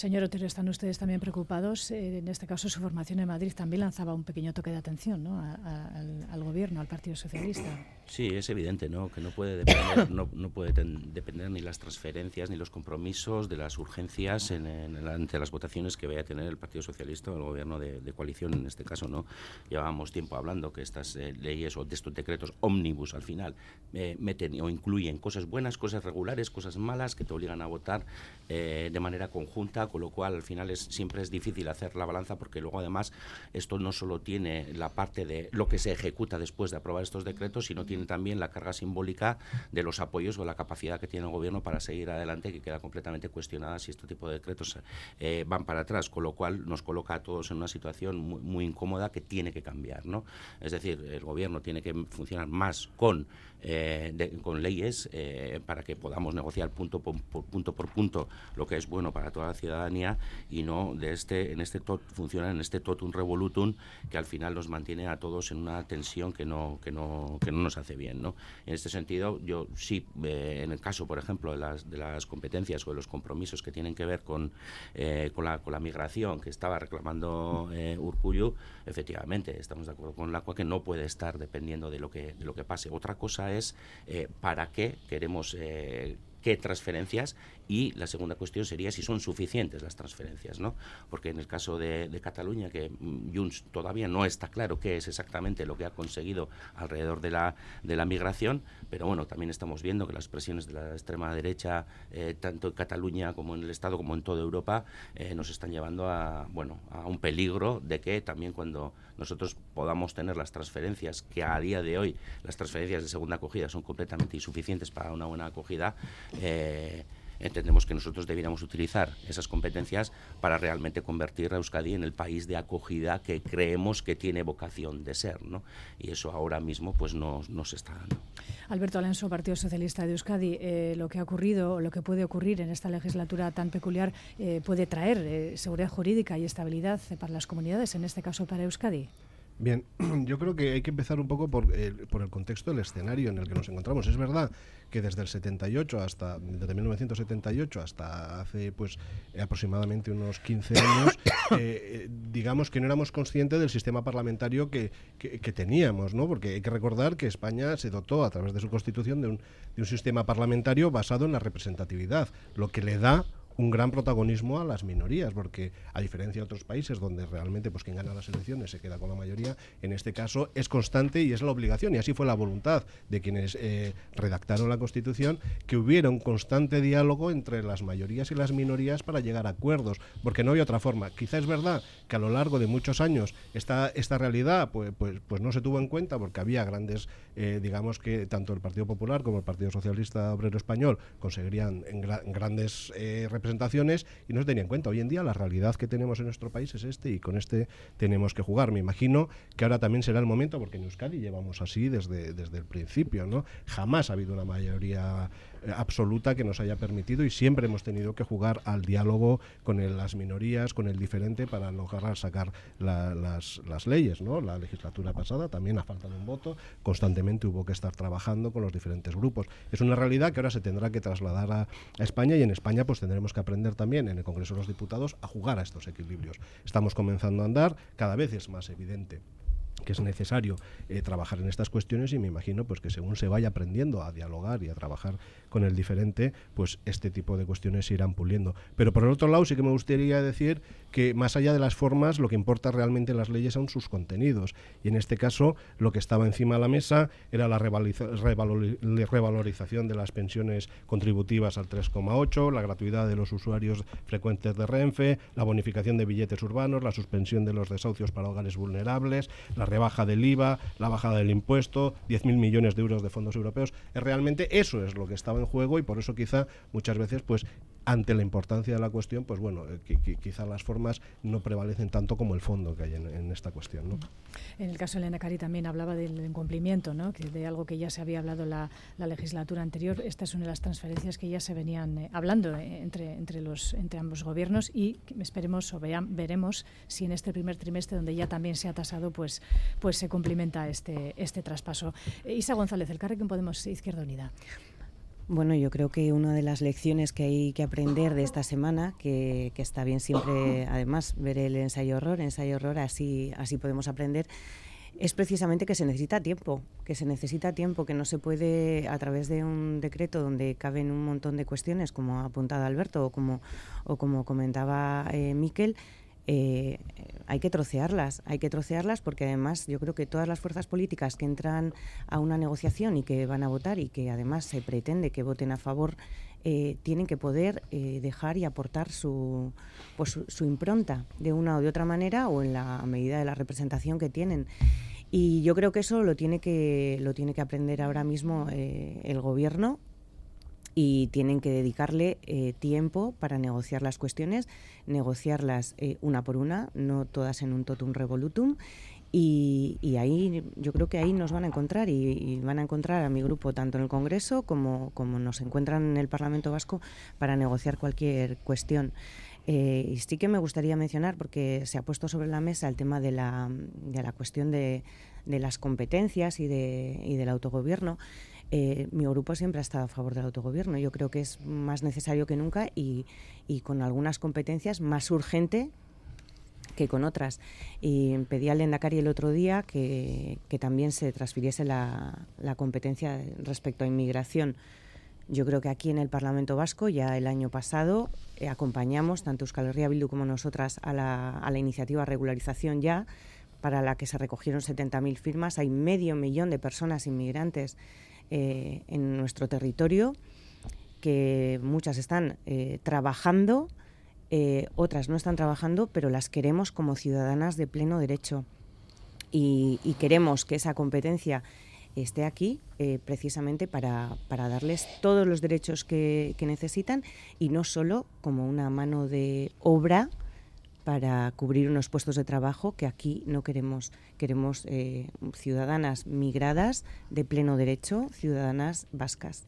Señor Otero, ¿están ustedes también preocupados? Eh, en este caso, su formación en Madrid también lanzaba un pequeño toque de atención ¿no? al, al, gobierno, al Partido Socialista. Sí, es evidente ¿no? que no puede depender, no, puede depender ni las transferencias ni los compromisos de las urgencias en, ante las votaciones que vaya a tener el Partido Socialista o el gobierno de, coalición en este caso. no Llevábamos tiempo hablando que estas eh, leyes o de estos decretos ómnibus al final eh, meten o incluyen cosas buenas, cosas regulares, cosas malas que te obligan a votar eh, de manera conjunta, con lo cual al final es, siempre es difícil hacer la balanza porque luego además esto no solo tiene la parte de lo que se ejecuta después de aprobar estos decretos, sino tiene también la carga simbólica de los apoyos o la capacidad que tiene el gobierno para seguir adelante, que queda completamente cuestionada si este tipo de decretos eh, van para atrás, con lo cual nos coloca a todos en una situación muy, incómoda que tiene que cambiar. ¿no? Es decir, el gobierno tiene que funcionar más con, eh, con leyes eh, para que podamos negociar punto por, punto por punto lo que es bueno para toda la ciudadanía y no de este en este tot, en este totum revolutum que al final nos mantiene a todos en una tensión que no que no que no nos hace bien. ¿no? En este sentido, yo sí, eh, en el caso, por ejemplo, de las, de las competencias o de los compromisos que tienen que ver con, eh, con, la, con la migración que estaba reclamando eh, efectivamente, estamos de acuerdo con la cual que no puede estar dependiendo de lo que, de lo que pase. Otra cosa es eh, para qué queremos qué transferencias y la segunda cuestión sería si son suficientes las transferencias, ¿no? Porque en el caso de, Cataluña, que mm, Junts todavía no está claro qué es exactamente lo que ha conseguido alrededor de la, de la migración, pero bueno, también estamos viendo que las presiones de la extrema derecha, eh, tanto en Cataluña como en el Estado, como en toda Europa, eh, nos están llevando a, bueno, a un peligro de que también cuando nosotros podamos tener las transferencias, que a día de hoy las transferencias de segunda acogida son completamente insuficientes para una buena acogida, eh, entendemos que nosotros debiéramos utilizar esas competencias para realmente convertir a Euskadi en el país de acogida que creemos que tiene vocación de ser, ¿no? Y eso ahora mismo pues no, se está dando. Alberto Alonso, Partido Socialista de Euskadi, eh, lo que ha ocurrido, lo que puede ocurrir en esta legislatura tan peculiar eh, puede traer eh, seguridad jurídica y estabilidad para las comunidades, en este caso para Euskadi. Bien, yo creo que hay que empezar un poco por el, por el contexto del escenario en el que nos encontramos. Es verdad que desde el 78 hasta, desde 1978 hasta hace pues aproximadamente unos 15 años, eh, eh, digamos que no éramos conscientes del sistema parlamentario que, que, teníamos, ¿no? Porque hay que recordar que España se dotó a través de su constitución de un, de un sistema parlamentario basado en la representatividad, lo que le da un gran protagonismo a las minorías, porque a diferencia de otros países donde realmente pues quien gana las elecciones se queda con la mayoría, en este caso es constante y es la obligación, y así fue la voluntad de quienes eh, redactaron la Constitución, que hubiera un constante diálogo entre las mayorías y las minorías para llegar a acuerdos, porque no había otra forma. Quizá es verdad que a lo largo de muchos años esta, esta realidad pues, pues, pues no se tuvo en cuenta porque había grandes, eh, digamos que tanto el Partido Popular como el Partido Socialista Obrero Español conseguirían en, grandes eh, representaciones y no se tenía en cuenta. Hoy en día la realidad que tenemos en nuestro país es este y con este tenemos que jugar. Me imagino que ahora también será el momento, porque en Euskadi llevamos así desde, desde el principio, ¿no? Jamás ha habido una mayoría absoluta que nos haya permitido y siempre hemos tenido que jugar al diálogo con las minorías, con el diferente para lograr sacar las, leyes. ¿no? La legislatura pasada también a falta de un voto, constantemente hubo que estar trabajando con los diferentes grupos. Es una realidad que ahora se tendrá que trasladar a, a España y en España pues tendremos que aprender también en el Congreso de los Diputados a jugar a estos equilibrios. Estamos comenzando a andar, cada vez es más evidente es necesario eh, trabajar en estas cuestiones y me imagino pues que según se vaya aprendiendo a dialogar y a trabajar con el diferente, pues este tipo de cuestiones se irán puliendo. Pero por el otro lado sí que me gustaría decir que más allá de las formas, lo que importa realmente en las leyes son sus contenidos. Y en este caso, lo que estaba encima de la mesa era la revalorización de las pensiones contributivas al 3,8, la gratuidad de los usuarios frecuentes de Renfe, la bonificación de billetes urbanos, la suspensión de los desahucios para hogares vulnerables, la rebaja del IVA, la bajada del impuesto, 10.000 millones de euros de fondos europeos. Realmente eso es lo que estaba en juego y por eso quizá muchas veces pues ante la importancia de la cuestión, pues bueno, eh, quizá las formas no prevalecen tanto como el fondo que hay en, esta cuestión. En el caso de Elena Cari también hablaba del incumplimiento, ¿no? de algo que ya se había hablado la, la legislatura anterior. Esta es una de las transferencias que ya se venían eh, hablando eh, entre, entre, los, entre ambos gobiernos y esperemos o veremos si en este primer trimestre, donde ya también se ha tasado, pues, pues se cumplimenta este, este traspaso. Isa González, el que Podemos Izquierda Unida. Bueno, yo creo que una de las lecciones que hay que aprender de esta semana, que, está bien siempre, además, ver el ensayo-horror, ensayo-horror, así, así podemos aprender, es precisamente que se necesita tiempo, que se necesita tiempo, que no se puede, a través de un decreto donde caben un montón de cuestiones, como ha apuntado Alberto o como, o como comentaba eh, Miquel, eh, hay que trocearlas, hay que trocearlas porque además yo creo que todas las fuerzas políticas que entran a una negociación y que van a votar y que además se pretende que voten a favor, eh, tienen que poder eh, dejar y aportar su, pues, su, impronta de una o de otra manera o en la medida de la representación que tienen. Y yo creo que eso lo tiene que, lo tiene que aprender ahora mismo el gobierno y tienen que dedicarle eh, tiempo para negociar las cuestiones, negociarlas eh, una por una, no todas en un totum revolutum. Y, ahí yo creo que ahí nos van a encontrar y, van a encontrar a mi grupo tanto en el Congreso como, como nos encuentran en el Parlamento Vasco para negociar cualquier cuestión. Eh, y sí que me gustaría mencionar, porque se ha puesto sobre la mesa el tema de la, de la cuestión de, de las competencias y, de, y del autogobierno. Eh, mi grupo siempre ha estado a favor del autogobierno. Yo creo que es más necesario que nunca y, con algunas competencias más urgente que con otras. Y pedí al Endacari el otro día que, también se transfiriese la, competencia respecto a inmigración. Yo creo que aquí en el Parlamento Vasco ya el año pasado eh, acompañamos, tanto Euskal Herria Bildu como nosotras, a la, a la iniciativa Regularización Ya, para la que se recogieron 70.000 firmas. Hay medio millón de personas inmigrantes eh, en nuestro territorio, que muchas están eh, trabajando, eh, otras no están trabajando, pero las queremos como ciudadanas de pleno derecho. Y, queremos que esa competencia esté aquí precisamente para, darles todos los derechos que, que necesitan y no solo como una mano de obra para cubrir unos puestos de trabajo que aquí no queremos. Queremos eh, ciudadanas migradas de pleno derecho, ciudadanas vascas.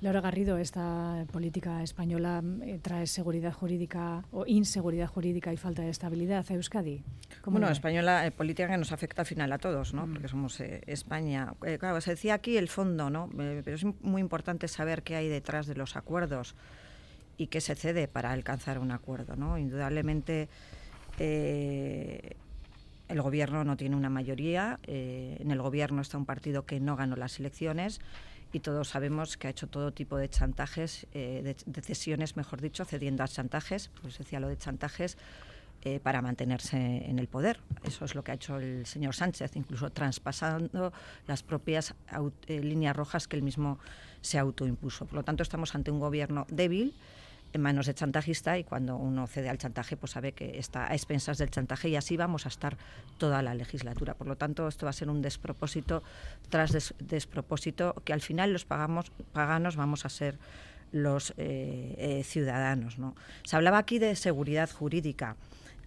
Laura Garrido, esta política española eh, trae seguridad jurídica o inseguridad jurídica y falta de estabilidad a Euskadi. Bueno, española eh, política que nos afecta al final a todos, ¿no? Mm. Porque somos España. claro, se decía aquí el fondo, ¿no? pero es muy importante saber qué hay detrás de los acuerdos y que se cede para alcanzar un acuerdo. ¿no? Indudablemente eh, el gobierno no tiene una mayoría, eh, en el gobierno está un partido que no ganó las elecciones y todos sabemos que ha hecho todo tipo de chantajes, eh, de, cesiones, mejor dicho, cediendo a chantajes, pues decía lo de chantajes, para mantenerse en el poder. Eso es lo que ha hecho el señor Sánchez, incluso traspasando las propias líneas rojas que él mismo se autoimpuso. Por lo tanto, estamos ante un gobierno débil, en manos de chantajista y cuando uno cede al chantaje pues sabe que está a expensas del chantaje y así vamos a estar toda la legislatura. Por lo tanto, esto va a ser un despropósito tras despropósito que al final los pagamos, paganos vamos a ser los eh, eh, ciudadanos. ¿no? Se hablaba aquí de seguridad jurídica,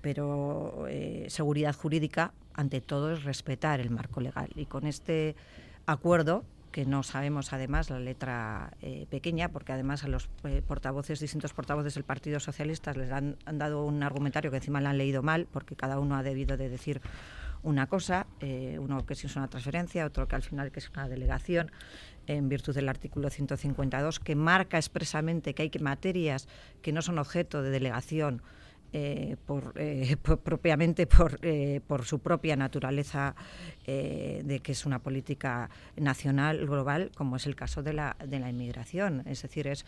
pero eh, seguridad jurídica ante todo es respetar el marco legal y con este acuerdo que no sabemos además la letra eh, pequeña, porque además a los eh, portavoces, distintos portavoces del Partido Socialista les han, dado un argumentario que encima le han leído mal, porque cada uno ha debido de decir una cosa, eh, uno que es una transferencia, otro que al final que es una delegación, en virtud del artículo 152, que marca expresamente que hay que materias que no son objeto de delegación eh, por, propiamente por, por, su propia naturaleza de que es una política nacional, global, como es el caso de la, de la inmigración. Es decir, es,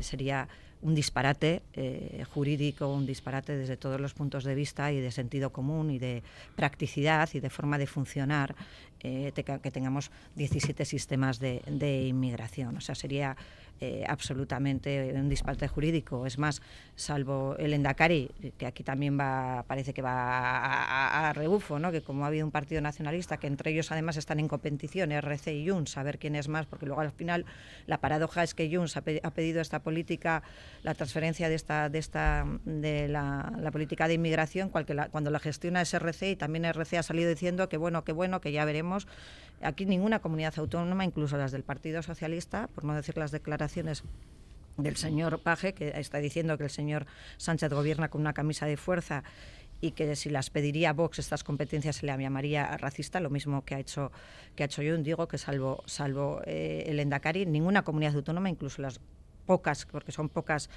sería un disparate eh, jurídico, un disparate desde todos los puntos de vista y de sentido común y de practicidad y de forma de funcionar eh, que tengamos 17 sistemas de, de inmigración. O sea, sería eh, absolutamente un disparate jurídico. Es más, salvo el Endacari, que aquí también va, parece que va a, rebufo, ¿no? que como ha habido un partido nacionalista, que entre ellos además están en competición, RC y Junts, a ver quién es más, porque luego al final la paradoja es que Junts ha, pedido esta política, la transferencia de esta de esta de la, política de inmigración, cuando la gestiona es RC y también RC ha salido diciendo que bueno, que bueno, que ya veremos. Aquí ninguna comunidad autónoma, incluso las del Partido Socialista, por no decir las declaraciones del señor Paje, que está diciendo que el señor Sánchez gobierna con una camisa de fuerza y que si las pediría Vox estas competencias se le llamaría racista, lo mismo que ha hecho que ha hecho yo, digo que salvo salvo eh, el Endacari, ninguna comunidad autónoma, incluso las pocas, porque son pocas,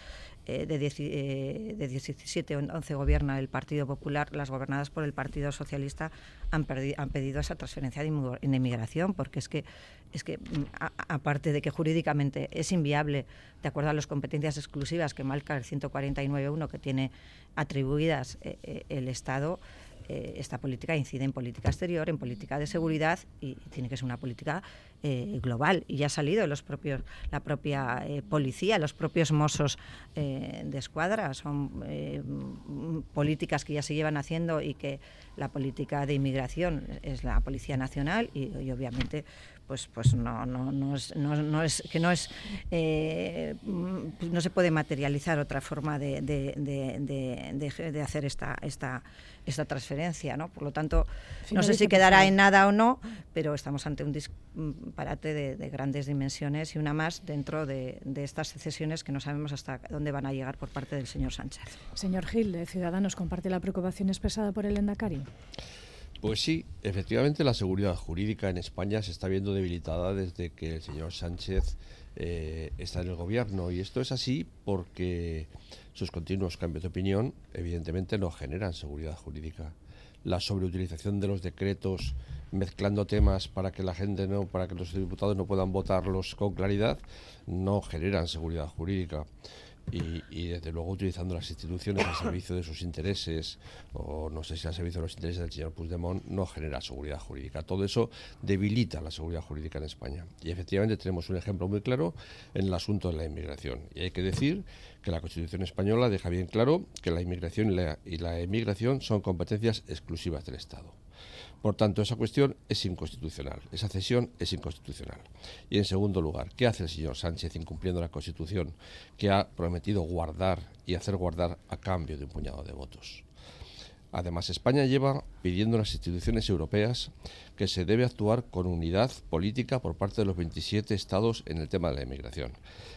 eh, de, eh, de 17 o 11 gobierna el Partido Popular, las gobernadas por el Partido Socialista han, han pedido esa transferencia de inmigración, porque es que, es que mm, aparte de que jurídicamente es inviable, de acuerdo a las competencias exclusivas que marca el 149.1 que tiene atribuidas eh, el Estado, eh, esta política incide en política exterior, en política de seguridad y tiene que ser una política eh, global. Y ya ha salido los propios, la propia eh, policía, los propios mozos de escuadra. Son políticas que ya se llevan haciendo y que la política de inmigración es la Policía Nacional y, y obviamente pues pues no no no es, no, no es que no es eh, no se puede materializar otra forma de, de, de, de, hacer esta esta esta transferencia no por lo tanto no sé si quedará en nada o no pero estamos ante un disparate de, grandes dimensiones y una más dentro de, estas secesiones que no sabemos hasta dónde van a llegar por parte del señor Sánchez. Señor Gil de Ciudadanos comparte la preocupación expresada por el Endacari pues sí, efectivamente la seguridad jurídica en España se está viendo debilitada desde que el señor Sánchez eh, está en el gobierno y esto es así porque sus continuos cambios de opinión evidentemente no generan seguridad jurídica. La sobreutilización de los decretos mezclando temas para que la gente no, para que los diputados no puedan votarlos con claridad, no generan seguridad jurídica y, desde luego utilizando las instituciones al servicio de sus intereses o no sé si al servicio de los intereses del señor Puigdemont no genera seguridad jurídica. Todo eso debilita la seguridad jurídica en España. Y efectivamente tenemos un ejemplo muy claro en el asunto de la inmigración. Y hay que decir que la Constitución española deja bien claro que la inmigración y la, y la emigración son competencias exclusivas del Estado. Por tanto, esa cuestión es inconstitucional, esa cesión es inconstitucional. Y en segundo lugar, ¿qué hace el señor Sánchez incumpliendo la Constitución que ha prometido guardar y hacer guardar a cambio de un puñado de votos? Además, España lleva pidiendo a las instituciones europeas que se debe actuar con unidad política por parte de los 27 estados en el tema de la inmigración.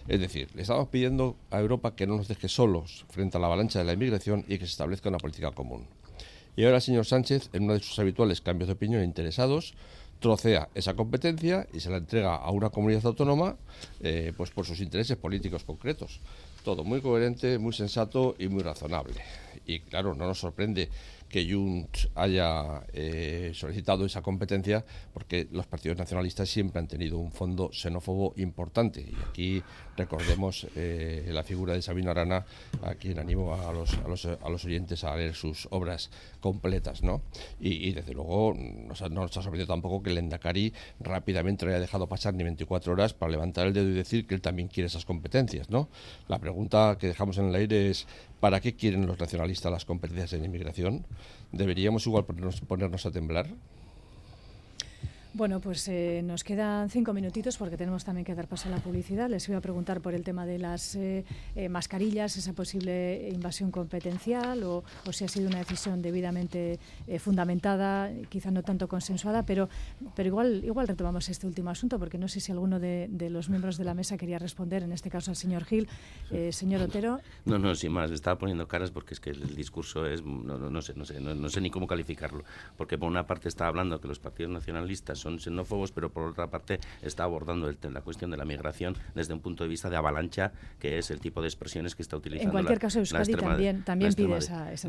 Es decir, le estamos pidiendo a Europa que no nos deje solos frente a la avalancha de la inmigración y que se establezca una política común. Y ahora el señor Sánchez, en uno de sus habituales cambios de opinión interesados, trocea esa competencia y se la entrega a una comunidad autónoma eh, pues por sus intereses políticos concretos. Todo muy coherente, muy sensato y muy razonable. Y claro, no nos sorprende que Junts haya eh, solicitado esa competencia porque los partidos nacionalistas siempre han tenido un fondo xenófobo importante. Y aquí recordemos eh, la figura de Sabino Arana, a quien animo a los, a los, a los oyentes a leer sus obras completas. ¿no? Y, desde luego no nos ha sorprendido tampoco que el Endacari rápidamente no haya dejado pasar ni 24 horas para levantar el dedo y decir que él también quiere esas competencias. ¿no? La pregunta que dejamos en el aire es ¿para qué quieren los nacionalistas las competencias en inmigración? ¿Deberíamos igual ponernos, a temblar? Bueno, pues eh, nos quedan cinco minutitos porque tenemos también que dar paso a la publicidad. Les iba a preguntar por el tema de las eh, eh, mascarillas, esa posible invasión competencial o, si ha sido una decisión debidamente fundamentada, quizá no tanto consensuada, pero, pero igual, igual retomamos este último asunto porque no sé si alguno de, los miembros de la mesa quería responder, en este caso al señor Gil. señor Otero. No, no, sin más, estaba poniendo caras porque es que el discurso es, no, no, sé, no sé, no, sé ni cómo calificarlo, porque por una parte está hablando que los partidos nacionalistas son xenófobos, pero por otra parte está abordando la cuestión de la migración desde un punto de vista de avalancha, que es el tipo de expresiones que está utilizando. En cualquier caso, Euskadi también, también pide esa, esa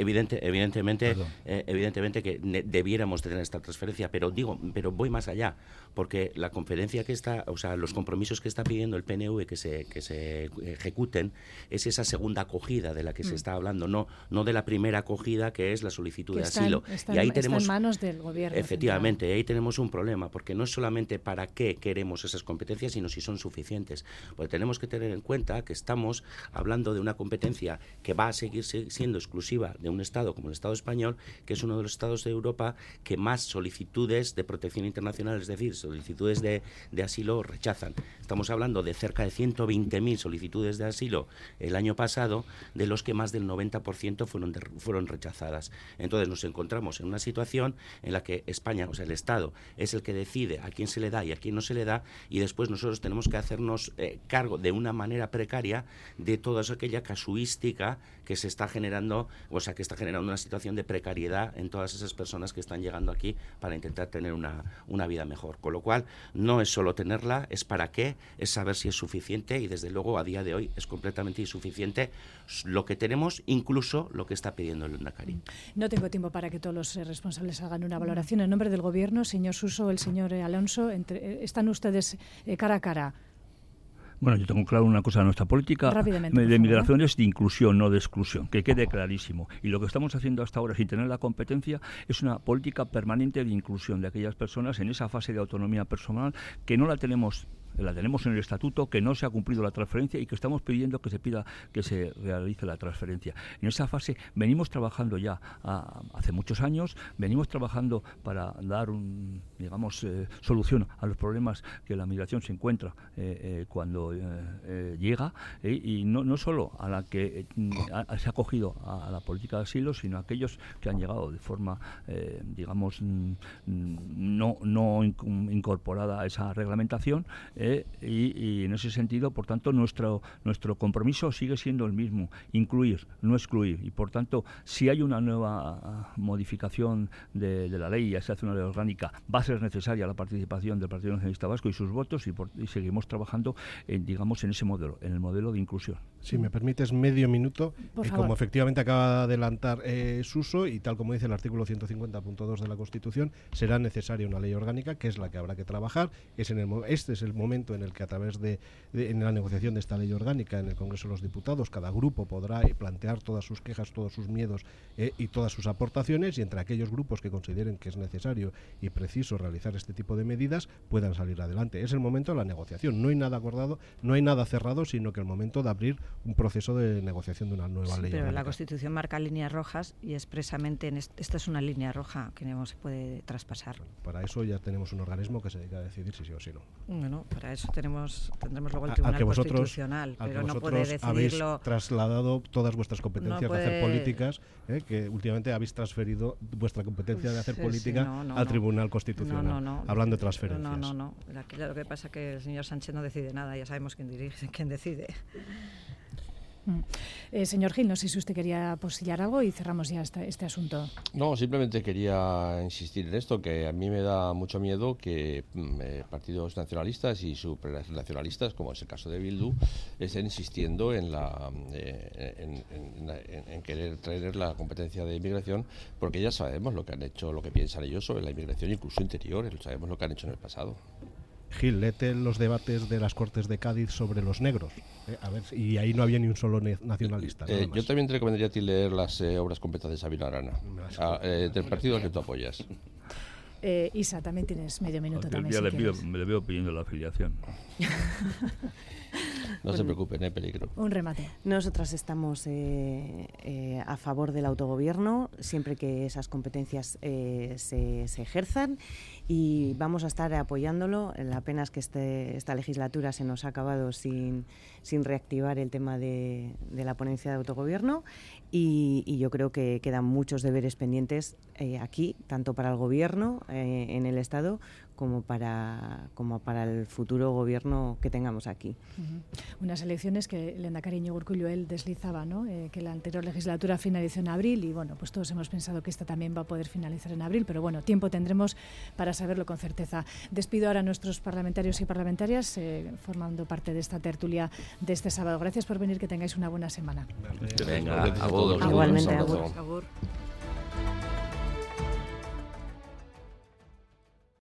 evidente, evidentemente, eh, evidentemente que debiéramos tener esta transferencia, pero digo, pero voy más allá, porque la conferencia que está, o sea, los compromisos que está pidiendo el PNV que se, que se ejecuten es esa segunda acogida de la que se mm. está hablando, no, no de la primera acogida que es la solicitud de asilo. y ahí tenemos, en manos del gobierno. Efectivamente, ahí tenemos un problema, porque no es solamente para qué queremos esas competencias, sino si son suficientes. Porque tenemos que tener en cuenta que estamos hablando de una competencia que va a seguir siendo exclusiva de un Estado como el Estado español, que es uno de los Estados de Europa que más solicitudes de protección internacional, es decir, solicitudes de, de asilo rechazan. Estamos hablando de cerca de 120.000 solicitudes de asilo el año pasado, de los que más del 90% fueron, fueron rechazadas. Entonces nos encontramos en una situación en la que España, o sea, el Estado, es el que decide a quién se le da y a quién no se le da, y después nosotros tenemos que hacernos eh, cargo de una manera precaria de toda aquella casuística que se está generando, o sea, que está generando una situación de precariedad en todas esas personas que están llegando aquí para intentar tener una, una vida mejor. Con lo cual, no es solo tenerla, es para qué, es saber si es suficiente y desde luego a día de hoy es completamente insuficiente lo que tenemos, incluso lo que está pidiendo el Nacari. No tengo tiempo para que todos los eh, responsables hagan una valoración. En nombre del Gobierno, señor Suso, el señor eh, Alonso, eh, están ustedes cara a cara. Bueno, yo tengo claro una cosa, nuestra política de migración es de inclusión, no de exclusión, que quede clarísimo. Y lo que estamos haciendo hasta ahora, sin tener la competencia, es una política permanente de inclusión de aquellas personas en esa fase de autonomía personal que no la tenemos la tenemos en el estatuto, que no se ha cumplido la transferencia y que estamos pidiendo que se pida que se realice la transferencia. En esa fase venimos trabajando ya hace muchos años, venimos trabajando para dar un, digamos, eh, solución a los problemas que la migración se encuentra eh, eh, cuando llega y no, no solo a la que se ha acogido a, la política de asilo, sino a aquellos que han llegado de forma, digamos, mm, no, no incorporada a esa reglamentación y, en ese sentido, por tanto, nuestro, nuestro compromiso sigue siendo el mismo, incluir, no excluir. Y por tanto, si hay una nueva ah, modificación de, la ley, ya se hace una ley orgánica, va a ser necesaria la participación del Partido Nacionalista Vasco y sus votos y, seguimos trabajando, digamos, en ese modelo, en el modelo de inclusión. Si me permites medio minuto, eh, como efectivamente acaba de adelantar eh, Suso y tal como dice el artículo 150.2 de la Constitución, será necesaria una ley orgánica, que es la que habrá que trabajar. Es en el, este es el momento en el que a través de, en la negociación de esta ley orgánica en el Congreso de los Diputados cada grupo podrá eh, plantear todas sus quejas, todos sus miedos eh, y todas sus aportaciones y entre aquellos grupos que consideren que es necesario y preciso realizar este tipo de medidas puedan salir adelante. Es el momento de la negociación. No hay nada acordado, no hay nada cerrado, sino que el momento de abrir un proceso de negociación de una nueva ley. Pero la Constitución marca líneas rojas y expresamente en esta es una línea roja que no se puede traspasar. Para eso ya tenemos un organismo que se dedica a decidir si sí o si no. Bueno, para eso tenemos tendremos luego el Tribunal Constitucional, pero no puede decidirlo. Habéis trasladado todas vuestras competencias de hacer políticas, ¿eh? que últimamente habéis transferido vuestra competencia de hacer política al Tribunal Constitucional, hablando de transferencias. No, no, no. Aquí lo que pasa es que el señor Sánchez no decide nada, ya sabemos quién dirige, quién decide. Mm. Eh, señor Gil, no sé si usted quería posillar algo y cerramos ya este, este, asunto. No, simplemente quería insistir en esto, que a mí me da mucho miedo que mm, eh, partidos nacionalistas y supranacionalistas, como es el caso de Bildu, estén insistiendo en, la, eh, en, querer traer la competencia de inmigración, porque ya sabemos lo que han hecho, lo que piensan ellos sobre la inmigración, incluso interior, sabemos lo que han hecho en el pasado. Gil, léete los debates de las Cortes de Cádiz sobre los negros. Eh, a ver, y ahí no había ni un solo nacionalista. Eh, yo también te recomendaría a ti leer las eh, obras completas de Sabina Arana, ah, del partido al que tú apoyas. Isa, también tienes medio minuto. también, me le veo pidiendo la afiliación. No se preocupen, hay peligro. Un remate. Nosotras estamos a favor del autogobierno siempre que esas competencias se, se, ejerzan y vamos a estar apoyándolo. La pena es que este, esta legislatura se nos ha acabado sin, sin reactivar el tema de, de la ponencia de autogobierno y, y, yo creo que quedan muchos deberes pendientes eh, aquí, tanto para el Gobierno eh, en el Estado como para, como para el futuro gobierno que tengamos aquí. Unas elecciones que Lenda Cariño Urcullo él deslizaba, ¿no? Eh, que la anterior legislatura finalizó en abril y bueno, pues todos hemos pensado que esta también va a poder finalizar en abril, pero bueno, tiempo tendremos para saberlo con certeza. Despido ahora a nuestros parlamentarios y parlamentarias eh, formando parte de esta tertulia de este sábado. Gracias por venir, que tengáis una buena semana. Venga, a todos. Igualmente,